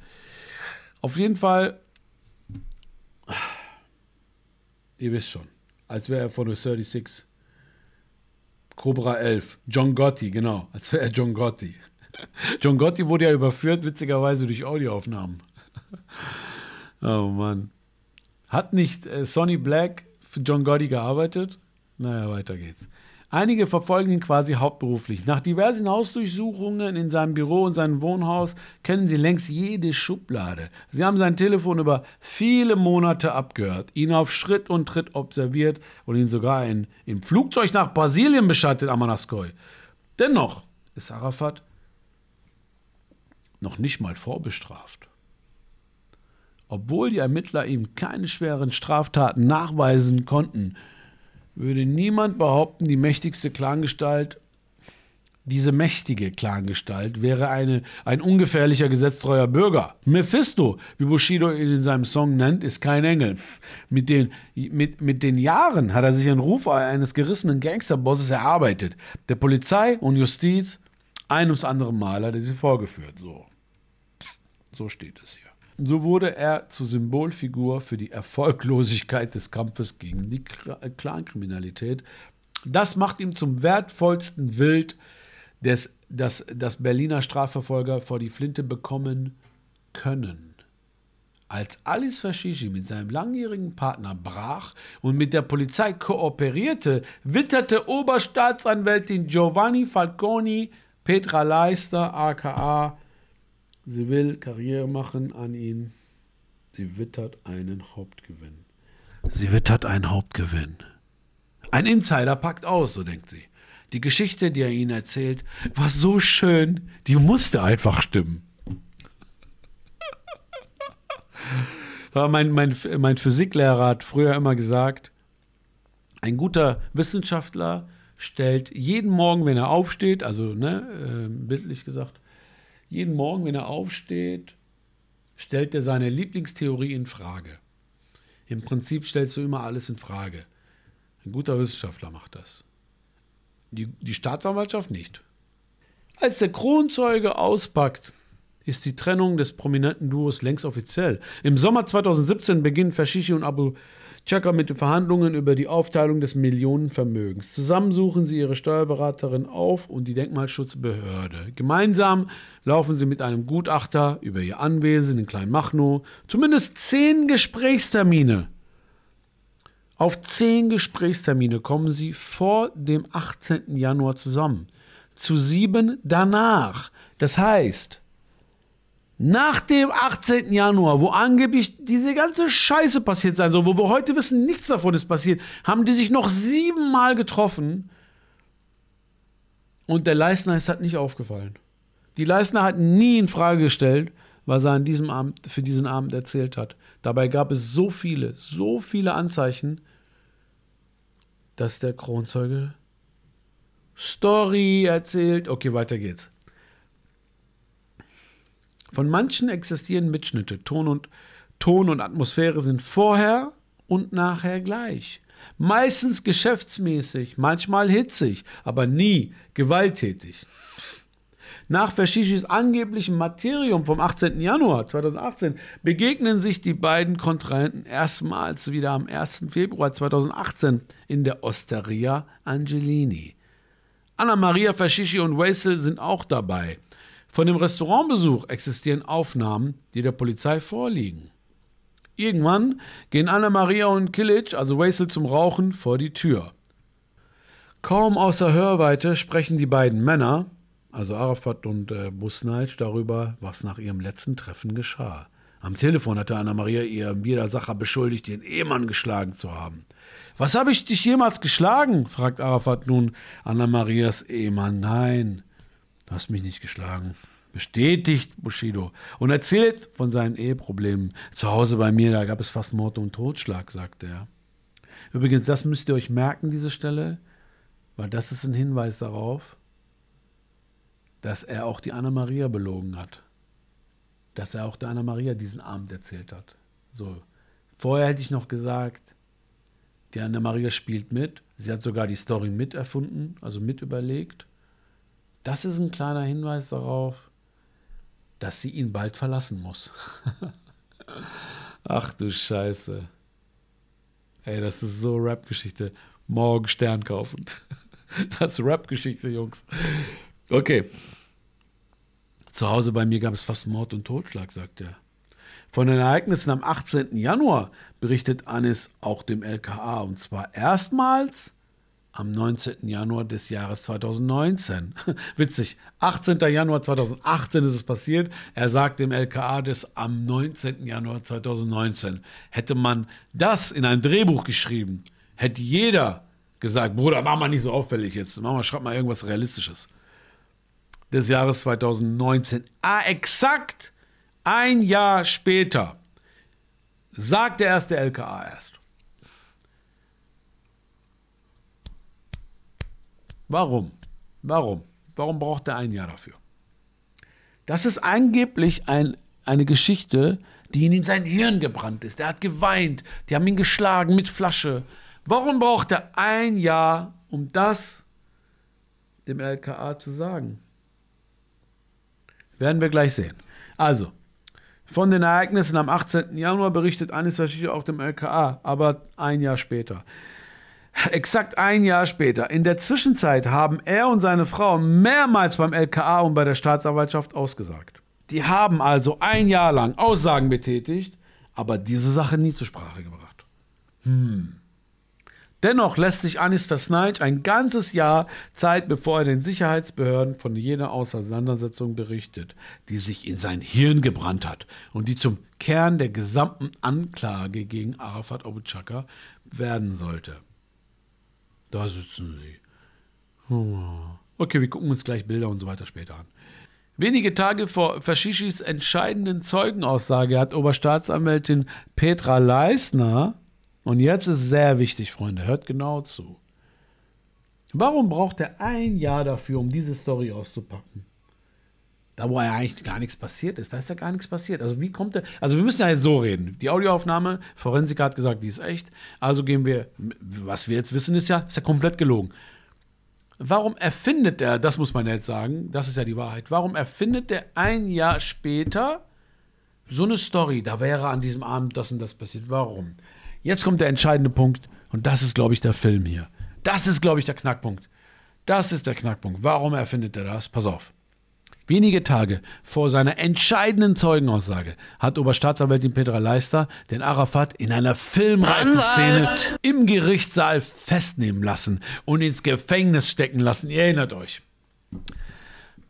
Auf jeden Fall. Ihr wisst schon. Als wäre er von der 36. Cobra 11. John Gotti, genau. Als wäre er John Gotti. John Gotti wurde ja überführt, witzigerweise durch Audioaufnahmen. oh Mann. Hat nicht äh, Sonny Black für John Gotti gearbeitet? Naja, weiter geht's. Einige verfolgen ihn quasi hauptberuflich. Nach diversen Hausdurchsuchungen in seinem Büro und seinem Wohnhaus kennen sie längst jede Schublade. Sie haben sein Telefon über viele Monate abgehört, ihn auf Schritt und Tritt observiert und ihn sogar in, im Flugzeug nach Brasilien beschattet, Amanaskoi. Dennoch ist Arafat noch nicht mal vorbestraft. Obwohl die Ermittler ihm keine schweren Straftaten nachweisen konnten, würde niemand behaupten, die mächtigste Clangestalt, diese mächtige Clangestalt, wäre eine, ein ungefährlicher, gesetztreuer Bürger. Mephisto, wie Bushido ihn in seinem Song nennt, ist kein Engel. Mit den, mit, mit den Jahren hat er sich einen Ruf eines gerissenen Gangsterbosses erarbeitet. Der Polizei und Justiz ein ums andere Mal hat er sie vorgeführt. So, so steht es hier. So wurde er zur Symbolfigur für die Erfolglosigkeit des Kampfes gegen die Clankriminalität. Das macht ihn zum wertvollsten Wild, des, das, das Berliner Strafverfolger vor die Flinte bekommen können. Als Alice Fashishi mit seinem langjährigen Partner brach und mit der Polizei kooperierte, witterte Oberstaatsanwältin Giovanni Falconi Petra Leister aka Sie will Karriere machen an ihn. Sie wittert einen Hauptgewinn. Sie wittert einen Hauptgewinn. Ein Insider packt aus, so denkt sie. Die Geschichte, die er ihnen erzählt, war so schön, die musste einfach stimmen. mein, mein, mein Physiklehrer hat früher immer gesagt, ein guter Wissenschaftler stellt jeden Morgen, wenn er aufsteht, also ne, äh, bildlich gesagt, jeden Morgen, wenn er aufsteht, stellt er seine Lieblingstheorie in Frage. Im Prinzip stellst du immer alles in Frage. Ein guter Wissenschaftler macht das. Die, die Staatsanwaltschaft nicht. Als der Kronzeuge auspackt, ist die Trennung des prominenten Duos längst offiziell. Im Sommer 2017 beginnen Fashishi und Abu Chaka mit den Verhandlungen über die Aufteilung des Millionenvermögens. Zusammen suchen sie ihre Steuerberaterin auf und die Denkmalschutzbehörde. Gemeinsam laufen sie mit einem Gutachter über ihr Anwesen in Kleinmachnow zumindest zehn Gesprächstermine. Auf zehn Gesprächstermine kommen sie vor dem 18. Januar zusammen. Zu sieben danach. Das heißt, nach dem 18. Januar, wo angeblich diese ganze Scheiße passiert sein soll, wo wir heute wissen, nichts davon ist passiert, haben die sich noch siebenmal getroffen und der Leistner ist halt nicht aufgefallen. Die Leistner hat nie in Frage gestellt, was er an diesem Abend, für diesen Abend erzählt hat. Dabei gab es so viele, so viele Anzeichen, dass der Kronzeuge Story erzählt. Okay, weiter geht's. Von manchen existieren Mitschnitte. Ton und, Ton und Atmosphäre sind vorher und nachher gleich. Meistens geschäftsmäßig, manchmal hitzig, aber nie gewalttätig. Nach Verschischis angeblichem Materium vom 18. Januar 2018 begegnen sich die beiden Kontrahenten erstmals wieder am 1. Februar 2018 in der Osteria Angelini. Anna Maria Fascischi und Waisel sind auch dabei. Von dem Restaurantbesuch existieren Aufnahmen, die der Polizei vorliegen. Irgendwann gehen Anna Maria und Kilic, also Waisel, zum Rauchen vor die Tür. Kaum außer Hörweite sprechen die beiden Männer, also Arafat und äh, Busnait, darüber, was nach ihrem letzten Treffen geschah. Am Telefon hatte Anna Maria ihr Widersacher beschuldigt, ihren Ehemann geschlagen zu haben. Was habe ich dich jemals geschlagen? fragt Arafat nun Anna Marias Ehemann. Nein, Du hast mich nicht geschlagen. Bestätigt Bushido und erzählt von seinen Eheproblemen. Zu Hause bei mir, da gab es fast Mord und Totschlag, sagt er. Übrigens, das müsst ihr euch merken, diese Stelle, weil das ist ein Hinweis darauf, dass er auch die Anna-Maria belogen hat. Dass er auch der Anna-Maria diesen Abend erzählt hat. So. Vorher hätte ich noch gesagt, die Anna-Maria spielt mit. Sie hat sogar die Story miterfunden, also mit überlegt. Das ist ein kleiner Hinweis darauf, dass sie ihn bald verlassen muss. Ach du Scheiße. Ey, das ist so Rap-Geschichte. Morgen Stern kaufen. Das ist Rap-Geschichte, Jungs. Okay. Zu Hause bei mir gab es fast Mord und Totschlag, sagt er. Von den Ereignissen am 18. Januar berichtet Anis auch dem LKA. Und zwar erstmals am 19. Januar des Jahres 2019. Witzig, 18. Januar 2018 ist es passiert. Er sagt dem LKA das am 19. Januar 2019. Hätte man das in ein Drehbuch geschrieben, hätte jeder gesagt, Bruder, mach mal nicht so auffällig jetzt, mach mal, schreib mal irgendwas Realistisches. Des Jahres 2019. Ah, exakt ein Jahr später sagt der erste LKA erst. Warum? Warum? Warum braucht er ein Jahr dafür? Das ist angeblich ein, eine Geschichte, die in sein Hirn gebrannt ist. Er hat geweint, die haben ihn geschlagen mit Flasche. Warum braucht er ein Jahr, um das dem LKA zu sagen? Werden wir gleich sehen. Also, von den Ereignissen am 18. Januar berichtet Anis Fashishi auch dem LKA, aber ein Jahr später. Exakt ein Jahr später. In der Zwischenzeit haben er und seine Frau mehrmals beim LKA und bei der Staatsanwaltschaft ausgesagt. Die haben also ein Jahr lang Aussagen betätigt, aber diese Sache nie zur Sprache gebracht. Hm. Dennoch lässt sich Anis Versneich ein ganzes Jahr Zeit, bevor er den Sicherheitsbehörden von jener Auseinandersetzung berichtet, die sich in sein Hirn gebrannt hat und die zum Kern der gesamten Anklage gegen Arafat Abu Chaka werden sollte. Da sitzen sie. Okay, wir gucken uns gleich Bilder und so weiter später an. Wenige Tage vor Faschischis entscheidenden Zeugenaussage hat Oberstaatsanwältin Petra Leisner, und jetzt ist sehr wichtig, Freunde, hört genau zu. Warum braucht er ein Jahr dafür, um diese Story auszupacken? Da, wo ja eigentlich gar nichts passiert ist, da ist ja gar nichts passiert. Also wie kommt er, also wir müssen ja jetzt so reden. Die Audioaufnahme, Forensiker hat gesagt, die ist echt. Also gehen wir, was wir jetzt wissen, ist ja, ist ja komplett gelogen. Warum erfindet er, das muss man jetzt sagen, das ist ja die Wahrheit, warum erfindet er ein Jahr später so eine Story, da wäre an diesem Abend das und das passiert. Warum? Jetzt kommt der entscheidende Punkt und das ist, glaube ich, der Film hier. Das ist, glaube ich, der Knackpunkt. Das ist der Knackpunkt. Warum erfindet er das? Pass auf. Wenige Tage vor seiner entscheidenden Zeugenaussage hat Oberstaatsanwältin Petra Leister den Arafat in einer filmreifen Szene im Gerichtssaal festnehmen lassen und ins Gefängnis stecken lassen. Ihr erinnert euch.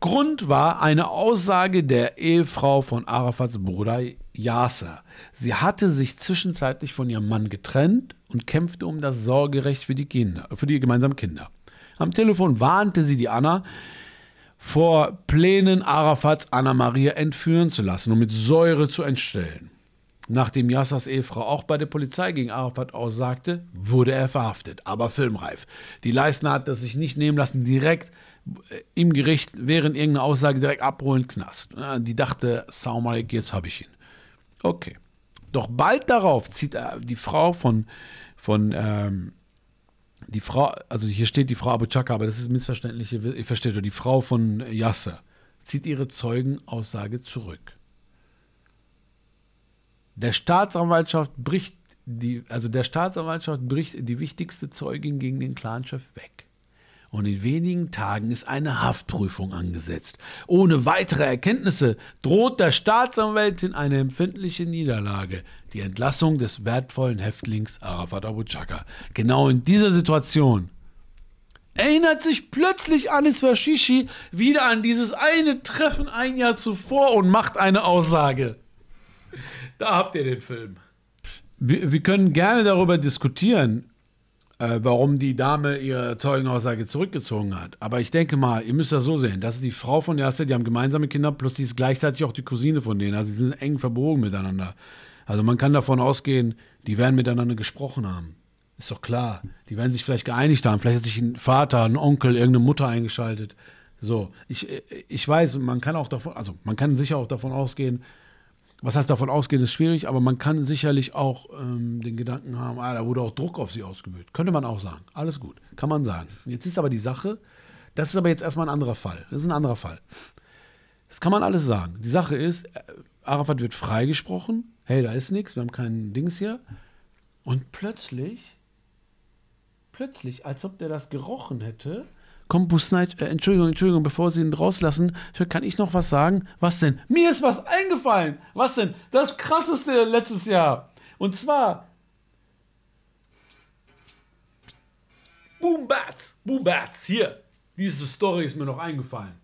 Grund war eine Aussage der Ehefrau von Arafats Bruder Yasser. Sie hatte sich zwischenzeitlich von ihrem Mann getrennt und kämpfte um das Sorgerecht für die Kinder, für die gemeinsamen Kinder. Am Telefon warnte sie die Anna vor Plänen, Arafats Anna Maria entführen zu lassen und mit Säure zu entstellen. Nachdem Yassers Ehefrau auch bei der Polizei gegen Arafat aussagte, wurde er verhaftet, aber filmreif. Die Leistner hat es sich nicht nehmen lassen, direkt äh, im Gericht während irgendeiner Aussage direkt abholen, Knast. Die dachte, Saumarik, jetzt habe ich ihn. Okay. Doch bald darauf zieht die Frau von, von ähm, die Frau, also hier steht die Frau Abu Chaka, aber das ist missverständlich, ihr versteht doch, die Frau von Yasser zieht ihre Zeugenaussage zurück. Der Staatsanwaltschaft bricht die, also der Staatsanwaltschaft bricht die wichtigste Zeugin gegen den Clanchef weg und in wenigen Tagen ist eine Haftprüfung angesetzt. Ohne weitere Erkenntnisse droht der Staatsanwältin eine empfindliche Niederlage, die Entlassung des wertvollen Häftlings Arafat Abu Chaka. Genau in dieser Situation erinnert sich plötzlich Anis Washishi wieder an dieses eine Treffen ein Jahr zuvor und macht eine Aussage. Da habt ihr den Film. Wir, wir können gerne darüber diskutieren, äh, warum die Dame ihre Zeugenaussage zurückgezogen hat. Aber ich denke mal, ihr müsst das so sehen. Das ist die Frau von Yasser, die haben gemeinsame Kinder, plus die ist gleichzeitig auch die Cousine von denen. Also sie sind eng verbogen miteinander. Also man kann davon ausgehen, die werden miteinander gesprochen haben. Ist doch klar. Die werden sich vielleicht geeinigt haben. Vielleicht hat sich ein Vater, ein Onkel, irgendeine Mutter eingeschaltet. So, ich, ich weiß, man kann auch davon, also man kann sicher auch davon ausgehen, was heißt davon ausgehen, ist schwierig, aber man kann sicherlich auch ähm, den Gedanken haben, ah, da wurde auch Druck auf sie ausgeübt. Könnte man auch sagen. Alles gut, kann man sagen. Jetzt ist aber die Sache, das ist aber jetzt erstmal ein anderer Fall. Das ist ein anderer Fall. Das kann man alles sagen. Die Sache ist, äh, Arafat wird freigesprochen. Hey, da ist nichts, wir haben kein Dings hier. Und plötzlich, plötzlich, als ob der das gerochen hätte, Komm, Busnight, äh, Entschuldigung, Entschuldigung, bevor Sie ihn rauslassen, kann ich noch was sagen? Was denn? Mir ist was eingefallen. Was denn? Das krasseste letztes Jahr. Und zwar. Boom Bats, Boom Bats, hier. Diese Story ist mir noch eingefallen.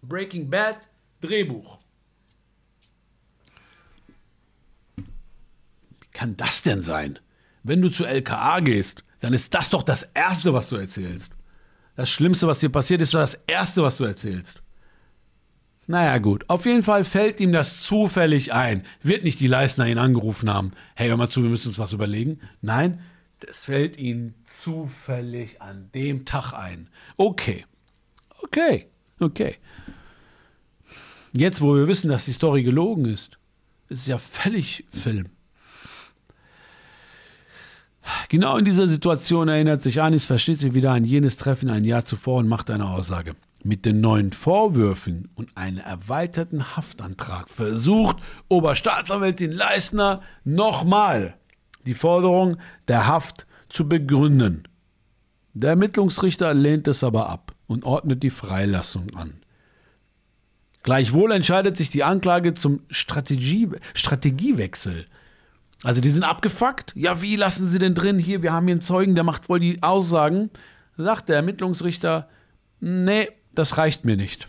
Breaking Bad, Drehbuch. Wie kann das denn sein? Wenn du zu LKA gehst, dann ist das doch das Erste, was du erzählst. Das Schlimmste, was dir passiert, ist das Erste, was du erzählst. Naja, gut. Auf jeden Fall fällt ihm das zufällig ein. Wird nicht die Leistner ihn angerufen haben. Hey, hör mal zu, wir müssen uns was überlegen. Nein, das fällt ihm zufällig an dem Tag ein. Okay. Okay. Okay. Jetzt, wo wir wissen, dass die Story gelogen ist, ist es ja völlig Film. Genau in dieser Situation erinnert sich Anis versteht sich wieder an jenes Treffen ein Jahr zuvor und macht eine Aussage. Mit den neuen Vorwürfen und einem erweiterten Haftantrag versucht Oberstaatsanwältin Leisner nochmal die Forderung der Haft zu begründen. Der Ermittlungsrichter lehnt es aber ab und ordnet die Freilassung an. Gleichwohl entscheidet sich die Anklage zum Strategie, Strategiewechsel also die sind abgefuckt. Ja, wie lassen sie denn drin? Hier, wir haben hier einen Zeugen, der macht wohl die Aussagen. Sagt der Ermittlungsrichter, nee, das reicht mir nicht.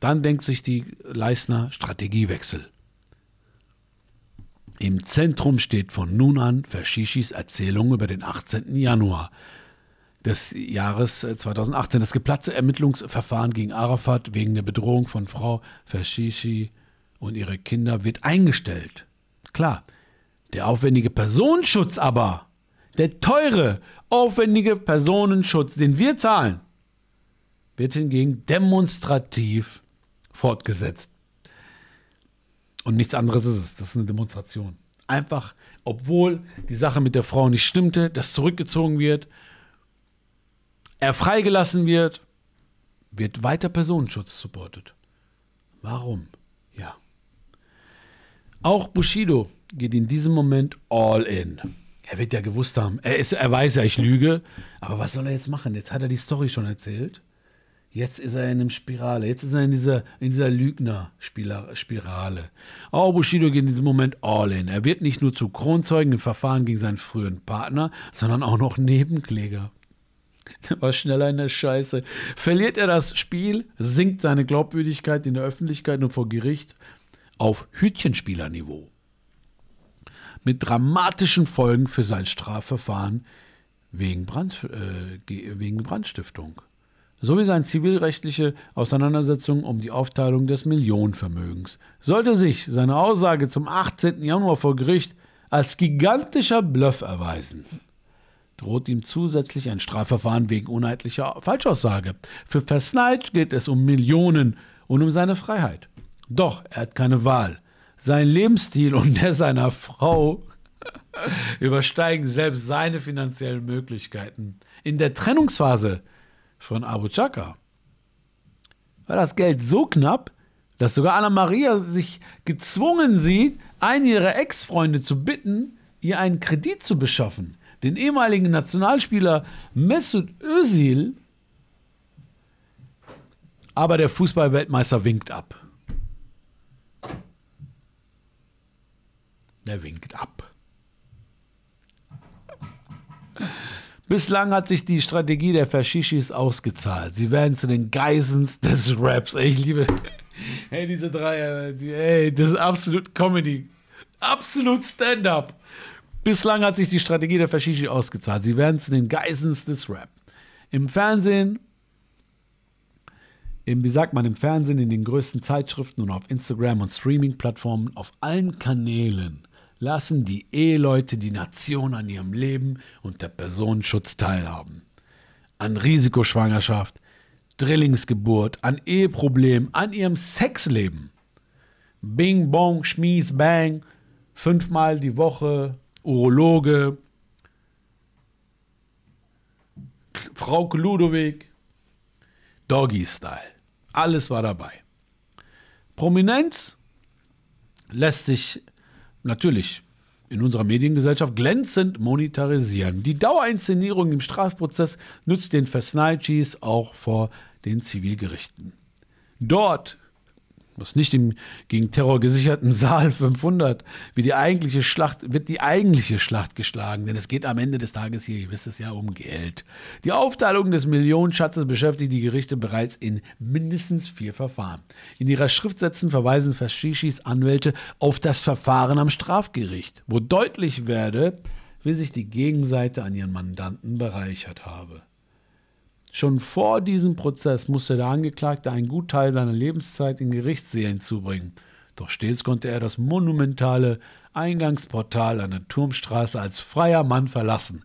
Dann denkt sich die Leisner Strategiewechsel. Im Zentrum steht von nun an Verschischis Erzählung über den 18. Januar des Jahres 2018. Das geplatzte Ermittlungsverfahren gegen Arafat wegen der Bedrohung von Frau Verschischi und ihre Kinder wird eingestellt. Klar, der aufwendige Personenschutz aber, der teure, aufwendige Personenschutz, den wir zahlen, wird hingegen demonstrativ fortgesetzt. Und nichts anderes ist es. Das ist eine Demonstration. Einfach, obwohl die Sache mit der Frau nicht stimmte, das zurückgezogen wird, er freigelassen wird, wird weiter Personenschutz supportet. Warum? Auch Bushido geht in diesem Moment all in. Er wird ja gewusst haben, er, ist, er weiß ja, ich lüge, aber was soll er jetzt machen? Jetzt hat er die Story schon erzählt. Jetzt ist er in einem Spirale. Jetzt ist er in dieser, in dieser Lügner-Spirale. Auch Bushido geht in diesem Moment all in. Er wird nicht nur zu Kronzeugen im Verfahren gegen seinen früheren Partner, sondern auch noch Nebenkläger. Der war schneller in der Scheiße. Verliert er das Spiel, sinkt seine Glaubwürdigkeit in der Öffentlichkeit und vor Gericht auf Hütchenspielerniveau. Mit dramatischen Folgen für sein Strafverfahren wegen, Brand, äh, wegen Brandstiftung. Sowie seine zivilrechtliche Auseinandersetzung um die Aufteilung des Millionenvermögens. Sollte sich seine Aussage zum 18. Januar vor Gericht als gigantischer Bluff erweisen, droht ihm zusätzlich ein Strafverfahren wegen uneidlicher Falschaussage. Für Versnight geht es um Millionen und um seine Freiheit. Doch er hat keine Wahl. Sein Lebensstil und der seiner Frau übersteigen selbst seine finanziellen Möglichkeiten. In der Trennungsphase von Abu Chaka war das Geld so knapp, dass sogar Anna Maria sich gezwungen sieht, einen ihrer Ex-Freunde zu bitten, ihr einen Kredit zu beschaffen. Den ehemaligen Nationalspieler Mesut Özil, aber der Fußballweltmeister winkt ab. Er winkt ab. Bislang hat sich die Strategie der Faschishis ausgezahlt. Sie werden zu den Geisens des Raps. Ich liebe. Hey, diese drei, die, ey, das ist absolut Comedy. Absolut Stand-up. Bislang hat sich die Strategie der Fashishi ausgezahlt. Sie werden zu den Geisens des Rap. Im Fernsehen, im, wie sagt man, im Fernsehen, in den größten Zeitschriften und auf Instagram und Streaming-Plattformen, auf allen Kanälen lassen die Eheleute die Nation an ihrem Leben und der Personenschutz teilhaben. An Risikoschwangerschaft, Drillingsgeburt, an Eheproblemen, an ihrem Sexleben. Bing, Bong, Schmies, Bang, fünfmal die Woche, Urologe, Frau Ludowig, Doggy Style. Alles war dabei. Prominenz lässt sich natürlich in unserer Mediengesellschaft glänzend monetarisieren. Die Dauerinszenierung im Strafprozess nützt den Versnaichis auch vor den Zivilgerichten. Dort was nicht im gegen Terror gesicherten Saal 500 wie die eigentliche Schlacht wird die eigentliche Schlacht geschlagen, denn es geht am Ende des Tages hier, ihr wisst es ja, um Geld. Die Aufteilung des Millionenschatzes beschäftigt die Gerichte bereits in mindestens vier Verfahren. In ihrer Schriftsätzen verweisen Faschishis Anwälte auf das Verfahren am Strafgericht, wo deutlich werde, wie sich die Gegenseite an ihren Mandanten bereichert habe. Schon vor diesem Prozess musste der Angeklagte einen Gutteil seiner Lebenszeit in Gerichtssälen zubringen. Doch stets konnte er das monumentale Eingangsportal an der Turmstraße als freier Mann verlassen.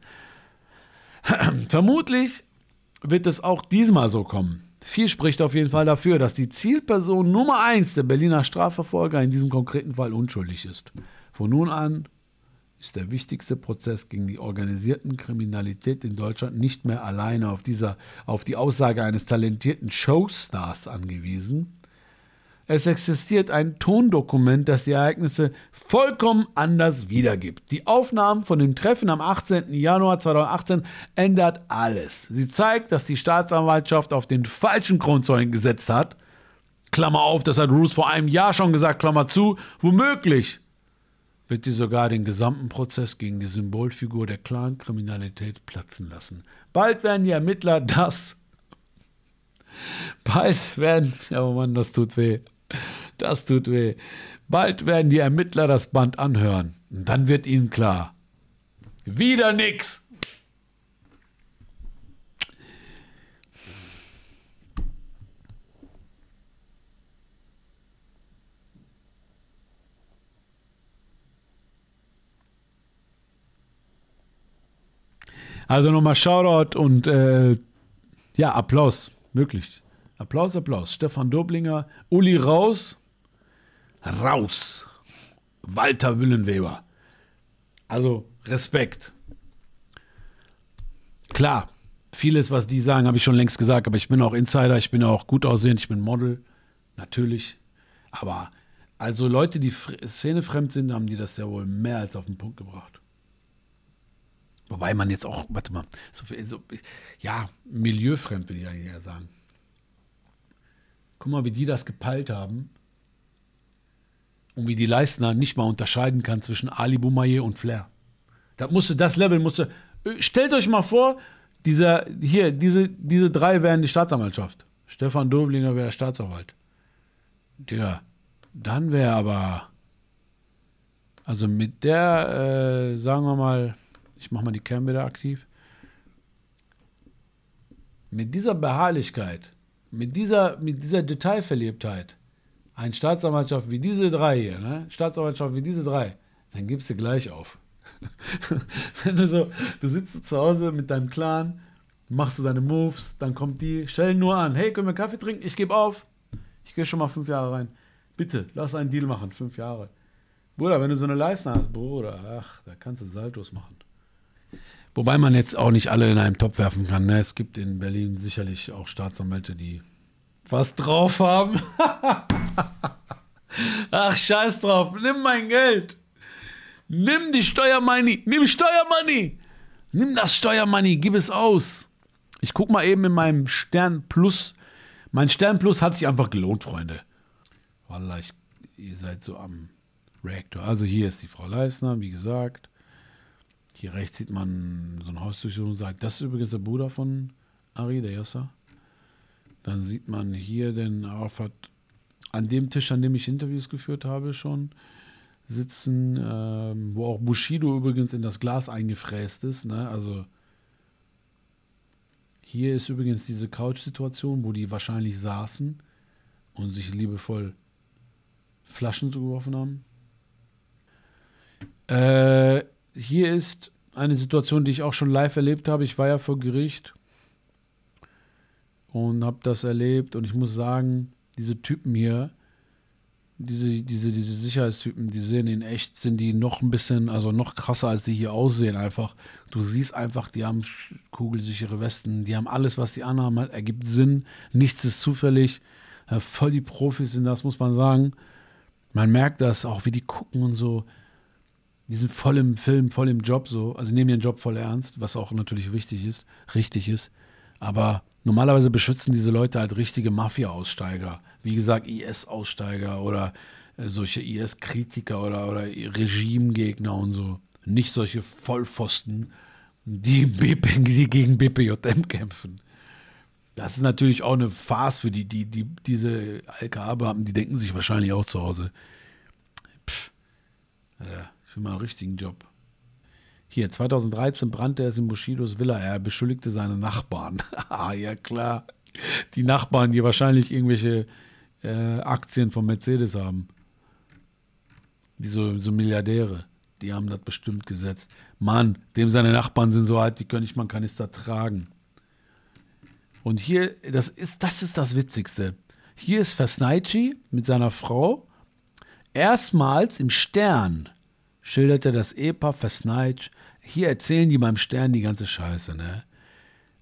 Vermutlich wird es auch diesmal so kommen. Viel spricht auf jeden Fall dafür, dass die Zielperson Nummer eins der Berliner Strafverfolger in diesem konkreten Fall unschuldig ist. Von nun an ist der wichtigste Prozess gegen die organisierten Kriminalität in Deutschland nicht mehr alleine auf, dieser, auf die Aussage eines talentierten Showstars angewiesen. Es existiert ein Tondokument, das die Ereignisse vollkommen anders wiedergibt. Die Aufnahmen von dem Treffen am 18. Januar 2018 ändert alles. Sie zeigt, dass die Staatsanwaltschaft auf den falschen Kronzeugen gesetzt hat. Klammer auf, das hat Bruce vor einem Jahr schon gesagt, Klammer zu, womöglich wird sie sogar den gesamten Prozess gegen die Symbolfigur der Clankriminalität platzen lassen. Bald werden die Ermittler das. Bald werden. Oh Mann, das tut weh. Das tut weh. Bald werden die Ermittler das Band anhören. Und dann wird ihnen klar. Wieder nix. Also nochmal Shoutout und äh, ja, Applaus, wirklich. Applaus, Applaus. Stefan Doblinger, Uli raus, raus. Walter Willenweber. Also Respekt. Klar, vieles, was die sagen, habe ich schon längst gesagt, aber ich bin auch Insider, ich bin auch gut aussehend, ich bin Model, natürlich. Aber Also Leute, die szenefremd sind, haben die das ja wohl mehr als auf den Punkt gebracht. Wobei man jetzt auch, warte mal, so, so, ja, milieufremd will ich eigentlich eher sagen. Guck mal, wie die das gepeilt haben. Und wie die Leistner nicht mal unterscheiden kann zwischen Ali Boumaier und Flair. Da musste, das Level musste. Stellt euch mal vor, dieser, hier, diese, diese drei wären die Staatsanwaltschaft. Stefan Doblinger wäre Staatsanwalt. Digga, dann wäre aber. Also mit der, äh, sagen wir mal, ich mache mal die Cam wieder aktiv. Mit dieser Beharrlichkeit, mit dieser, mit dieser Detailverliebtheit, eine Staatsanwaltschaft wie diese drei hier, ne? Staatsanwaltschaft wie diese drei, dann gibst du gleich auf. Wenn du so, du sitzt zu Hause mit deinem Clan, machst du deine Moves, dann kommt die, stellen nur an, hey, können wir Kaffee trinken? Ich gebe auf. Ich gehe schon mal fünf Jahre rein. Bitte, lass einen Deal machen, fünf Jahre. Bruder, wenn du so eine Leiste hast, Bruder, ach, da kannst du Saltos machen. Wobei man jetzt auch nicht alle in einen Topf werfen kann. Ne? Es gibt in Berlin sicherlich auch Staatsanwälte, die was drauf haben. ach, scheiß drauf, nimm mein Geld. Nimm die Steuermoney, nimm Steuermoney. Nimm das Steuermoney, gib es aus. Ich guck mal eben in meinem Stern Plus. Mein Stern Plus hat sich einfach gelohnt, Freunde. Wallah, ich, ihr seid so am Reaktor. Also hier ist die Frau Leisner, wie gesagt. Hier rechts sieht man so ein Hausdurchsuchung. Sagt, das ist übrigens der Bruder von Ari, der Yasser. Dann sieht man hier den Arafat an dem Tisch, an dem ich Interviews geführt habe, schon sitzen, ähm, wo auch Bushido übrigens in das Glas eingefräst ist. Ne? Also hier ist übrigens diese Couch-Situation, wo die wahrscheinlich saßen und sich liebevoll Flaschen zugeworfen haben. Äh, hier ist eine Situation, die ich auch schon live erlebt habe. Ich war ja vor Gericht und habe das erlebt und ich muss sagen, diese Typen hier, diese, diese, diese Sicherheitstypen, die sehen in echt, sind die noch ein bisschen, also noch krasser, als die hier aussehen einfach. Du siehst einfach, die haben kugelsichere Westen, die haben alles, was die anhaben, ergibt Sinn, nichts ist zufällig. Voll die Profis sind das, muss man sagen. Man merkt das auch, wie die gucken und so. Die sind voll im Film, voll im Job so. Also nehmen ihren Job voll ernst, was auch natürlich wichtig ist, richtig ist. Aber normalerweise beschützen diese Leute halt richtige Mafia-Aussteiger. Wie gesagt, IS-Aussteiger oder äh, solche IS-Kritiker oder, oder Regimegegner und so. Nicht solche Vollpfosten, die, BP, die gegen BPJM kämpfen. Das ist natürlich auch eine Farce für die, die, die diese LKA-Beamten, die denken sich wahrscheinlich auch zu Hause. Pff, Alter, ich will mal einen richtigen Job. Hier, 2013 brannte es in Bushidos Villa. Er beschuldigte seine Nachbarn. ah, ja klar. Die Nachbarn, die wahrscheinlich irgendwelche äh, Aktien von Mercedes haben. Die so, so Milliardäre. Die haben das bestimmt gesetzt. Mann, dem seine Nachbarn sind so alt, die können nicht mal einen Kanister tragen. Und hier, das ist, das ist das Witzigste. Hier ist Versnaici mit seiner Frau. Erstmals im Stern schilderte das Ehepaar Versnaic. Hier erzählen die beim Stern die ganze Scheiße, ne?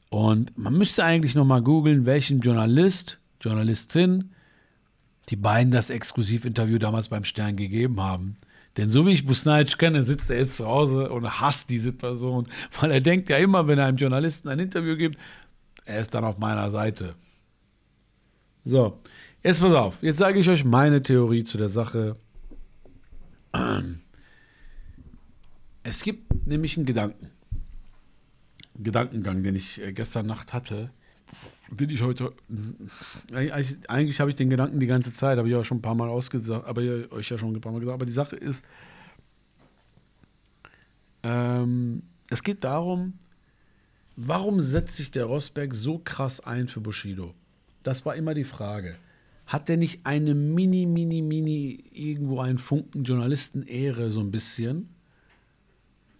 Und man müsste eigentlich nochmal googeln, welchen Journalist, Journalistin, die beiden das Exklusivinterview damals beim Stern gegeben haben. Denn so wie ich Busnaic kenne, sitzt er jetzt zu Hause und hasst diese Person, weil er denkt ja immer, wenn er einem Journalisten ein Interview gibt, er ist dann auf meiner Seite. So, jetzt pass auf. Jetzt sage ich euch meine Theorie zu der Sache. Es gibt nämlich einen Gedanken. Einen Gedankengang, den ich äh, gestern Nacht hatte. Den ich heute. Eigentlich, eigentlich habe ich den Gedanken die ganze Zeit, habe ich auch schon ein paar Mal ausgesagt, aber euch ja schon ein paar Mal gesagt. Aber die Sache ist, ähm, es geht darum, Warum setzt sich der Rosberg so krass ein für Bushido? Das war immer die Frage. Hat der nicht eine mini, mini, mini, irgendwo einen Funken Journalisten-Ehre so ein bisschen?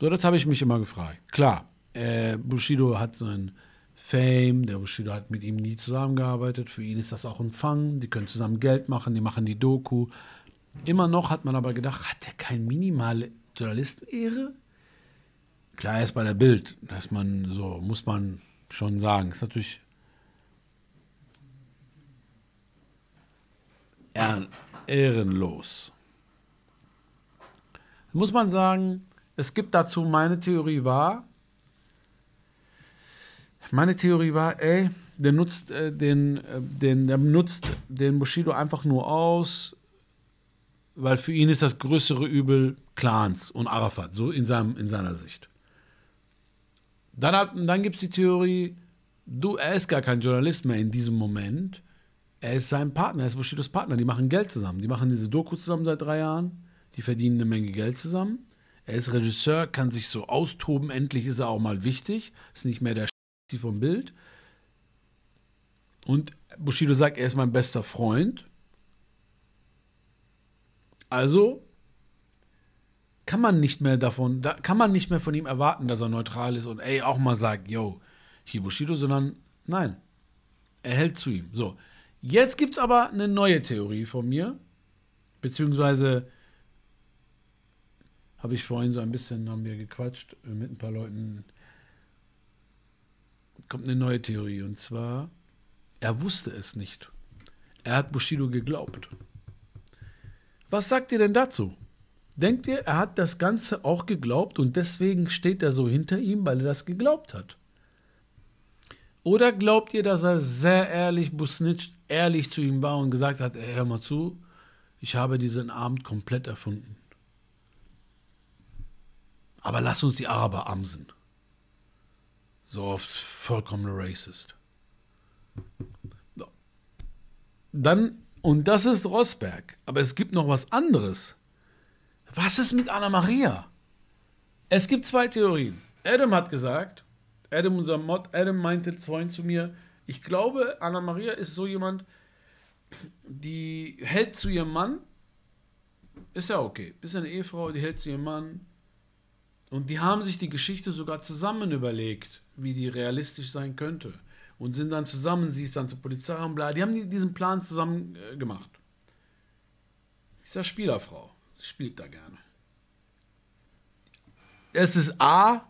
So, das habe ich mich immer gefragt. Klar, äh, Bushido hat so einen Fame, der Bushido hat mit ihm nie zusammengearbeitet. Für ihn ist das auch ein Fang. Die können zusammen Geld machen, die machen die Doku. Immer noch hat man aber gedacht, hat der keine minimale Journalisten-Ehre? Klar, erst bei der Bild, dass man so, muss man schon sagen, ist natürlich. Ehrenlos. Muss man sagen, es gibt dazu meine Theorie war, meine Theorie war, ey, der nutzt äh, den, äh, den, der nutzt den Bushido einfach nur aus, weil für ihn ist das größere Übel Clans und Arafat, so in, seinem, in seiner Sicht. Dann, dann gibt es die Theorie, du, er ist gar kein Journalist mehr in diesem Moment. Er ist sein Partner, er ist Bushidos Partner. Die machen Geld zusammen. Die machen diese Doku zusammen seit drei Jahren. Die verdienen eine Menge Geld zusammen. Er ist Regisseur, kann sich so austoben. Endlich ist er auch mal wichtig. Ist nicht mehr der vom Bild. Und Bushido sagt, er ist mein bester Freund. Also kann man nicht mehr davon, da kann man nicht mehr von ihm erwarten, dass er neutral ist und ey auch mal sagt, yo, hier Bushido, sondern nein, er hält zu ihm. So, jetzt gibt es aber eine neue Theorie von mir, beziehungsweise habe ich vorhin so ein bisschen, haben wir gequatscht mit ein paar Leuten, kommt eine neue Theorie und zwar, er wusste es nicht. Er hat Bushido geglaubt. Was sagt ihr denn dazu? Denkt ihr, er hat das Ganze auch geglaubt und deswegen steht er so hinter ihm, weil er das geglaubt hat? Oder glaubt ihr, dass er sehr ehrlich, Busnitsch ehrlich zu ihm war und gesagt hat, hör mal zu, ich habe diesen Abend komplett erfunden. Aber lass uns die Araber amsen. So oft vollkommen racist. Dann, und das ist Rosberg, aber es gibt noch was anderes. Was ist mit Anna Maria? Es gibt zwei Theorien. Adam hat gesagt, Adam, unser Mod, Adam meinte vorhin zu mir, ich glaube, Anna Maria ist so jemand, die hält zu ihrem Mann, ist ja okay, ist eine Ehefrau, die hält zu ihrem Mann. Und die haben sich die Geschichte sogar zusammen überlegt, wie die realistisch sein könnte. Und sind dann zusammen, sie ist dann zur Polizei und bla. Die haben diesen Plan zusammen äh, gemacht. Ist ja Spielerfrau spielt da gerne. Es ist A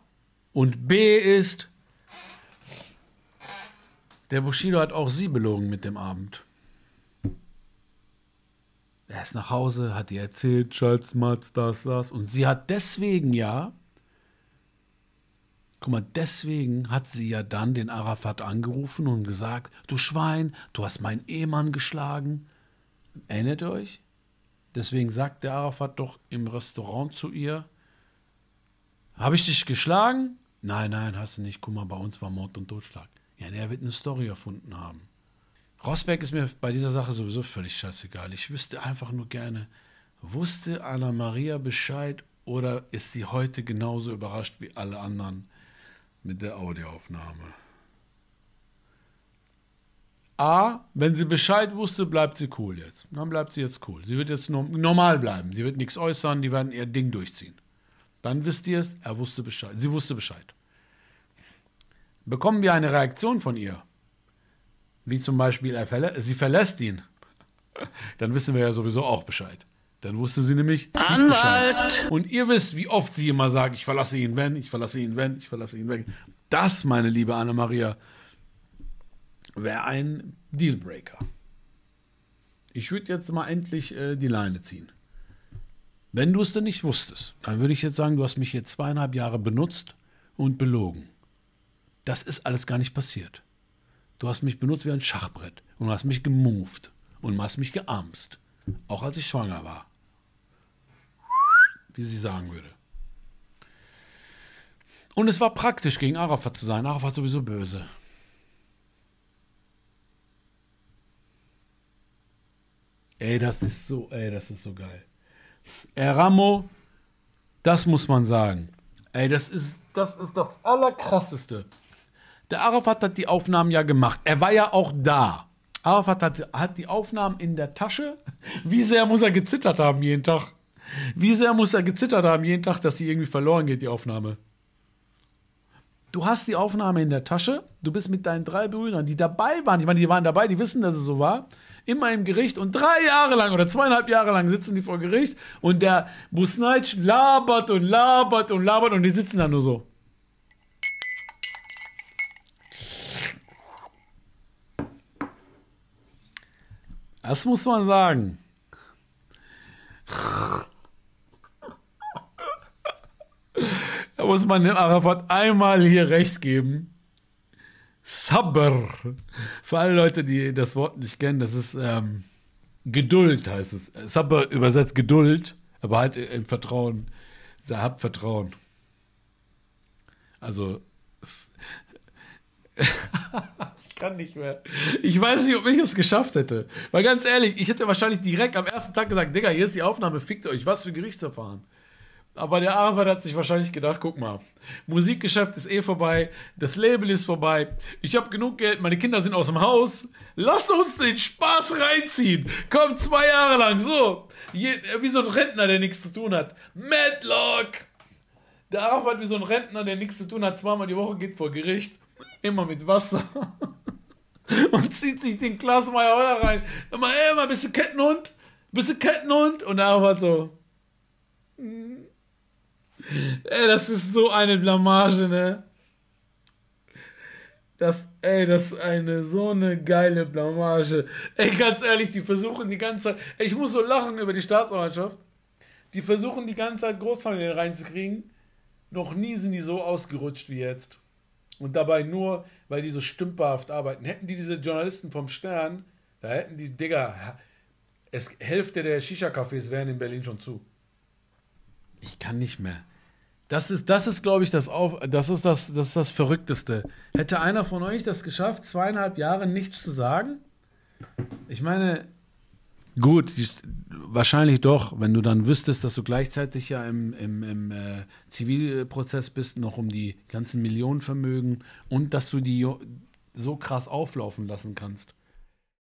und B ist, der Bushido hat auch sie belogen mit dem Abend. Er ist nach Hause, hat ihr erzählt, Schatz, Matz, das, das. Und sie hat deswegen ja, guck mal, deswegen hat sie ja dann den Arafat angerufen und gesagt, du Schwein, du hast meinen Ehemann geschlagen. Erinnert ihr euch? Deswegen sagt der Arafat doch im Restaurant zu ihr, habe ich dich geschlagen? Nein, nein, hast du nicht. Guck mal, bei uns war Mord und Totschlag. Ja, er wird eine Story erfunden haben. Rosberg ist mir bei dieser Sache sowieso völlig scheißegal. Ich wüsste einfach nur gerne, wusste Anna Maria Bescheid oder ist sie heute genauso überrascht wie alle anderen mit der Audioaufnahme? A, wenn sie Bescheid wusste, bleibt sie cool jetzt. Dann bleibt sie jetzt cool. Sie wird jetzt normal bleiben. Sie wird nichts äußern, die werden ihr Ding durchziehen. Dann wisst ihr es, er wusste Bescheid. Sie wusste Bescheid. Bekommen wir eine Reaktion von ihr? Wie zum Beispiel, verlä sie verlässt ihn. Dann wissen wir ja sowieso auch Bescheid. Dann wusste sie nämlich Anwalt. Und ihr wisst, wie oft sie immer sagt, ich verlasse ihn, wenn, ich verlasse ihn, wenn, ich verlasse ihn, wenn. Das, meine liebe Anna-Maria, wäre ein Dealbreaker. Ich würde jetzt mal endlich äh, die Leine ziehen. Wenn du es denn nicht wusstest, dann würde ich jetzt sagen, du hast mich jetzt zweieinhalb Jahre benutzt und belogen. Das ist alles gar nicht passiert. Du hast mich benutzt wie ein Schachbrett und hast mich gemoved und hast mich gearmst. Auch als ich schwanger war. Wie sie sagen würde. Und es war praktisch, gegen Arafat zu sein. Arafat sowieso böse. Ey, das ist so, ey, das ist so geil. Eramo, das muss man sagen. Ey, das ist, das ist das Allerkrasseste. Der Arafat hat die Aufnahmen ja gemacht. Er war ja auch da. Arafat hat, hat die Aufnahmen in der Tasche. Wie sehr muss er gezittert haben jeden Tag? Wie sehr muss er gezittert haben jeden Tag, dass die irgendwie verloren geht, die Aufnahme? Du hast die Aufnahme in der Tasche, du bist mit deinen drei Brüdern, die dabei waren, ich meine, die waren dabei, die wissen, dass es so war, immer im Gericht und drei Jahre lang oder zweieinhalb Jahre lang sitzen die vor Gericht und der Busnaic labert und labert und labert und die sitzen da nur so. Das muss man sagen. Muss man dem Arafat einmal hier recht geben. Sabr. Für alle Leute, die das Wort nicht kennen, das ist ähm, Geduld heißt es. Sabr übersetzt Geduld, aber halt im Vertrauen. Habt Vertrauen. Also ich kann nicht mehr. Ich weiß nicht, ob ich es geschafft hätte. Weil ganz ehrlich, ich hätte wahrscheinlich direkt am ersten Tag gesagt, Digga, hier ist die Aufnahme, fickt euch, was für Gerichtsverfahren. Aber der Arafat hat sich wahrscheinlich gedacht, guck mal, Musikgeschäft ist eh vorbei, das Label ist vorbei, ich habe genug Geld, meine Kinder sind aus dem Haus, lasst uns den Spaß reinziehen. Komm, zwei Jahre lang, so, je, wie so ein Rentner, der nichts zu tun hat. Madlock! Der Arafat wie so ein Rentner, der nichts zu tun hat, zweimal die Woche geht vor Gericht immer mit Wasser und zieht sich den Glas Heuer rein. Immer, ey, mal ein bisschen Kettenhund, ein bisschen Kettenhund und er war so. Hm. Ey, das ist so eine Blamage, ne? Das, ey, das ist eine so eine geile Blamage. Ey, ganz ehrlich, die versuchen die ganze Zeit. Ey, ich muss so lachen über die Staatsanwaltschaft. Die versuchen die ganze Zeit Großfamilien reinzukriegen. Noch nie sind die so ausgerutscht wie jetzt. Und dabei nur, weil die so stümperhaft arbeiten. Hätten die diese Journalisten vom Stern, da hätten die, Digga, es, Hälfte der Shisha-Cafés wären in Berlin schon zu. Ich kann nicht mehr. Das ist, das ist glaube ich, das, Auf, das, ist das, das ist das Verrückteste. Hätte einer von euch das geschafft, zweieinhalb Jahre nichts zu sagen? Ich meine, Gut, wahrscheinlich doch, wenn du dann wüsstest, dass du gleichzeitig ja im, im, im äh, Zivilprozess bist, noch um die ganzen Millionenvermögen und dass du die so krass auflaufen lassen kannst.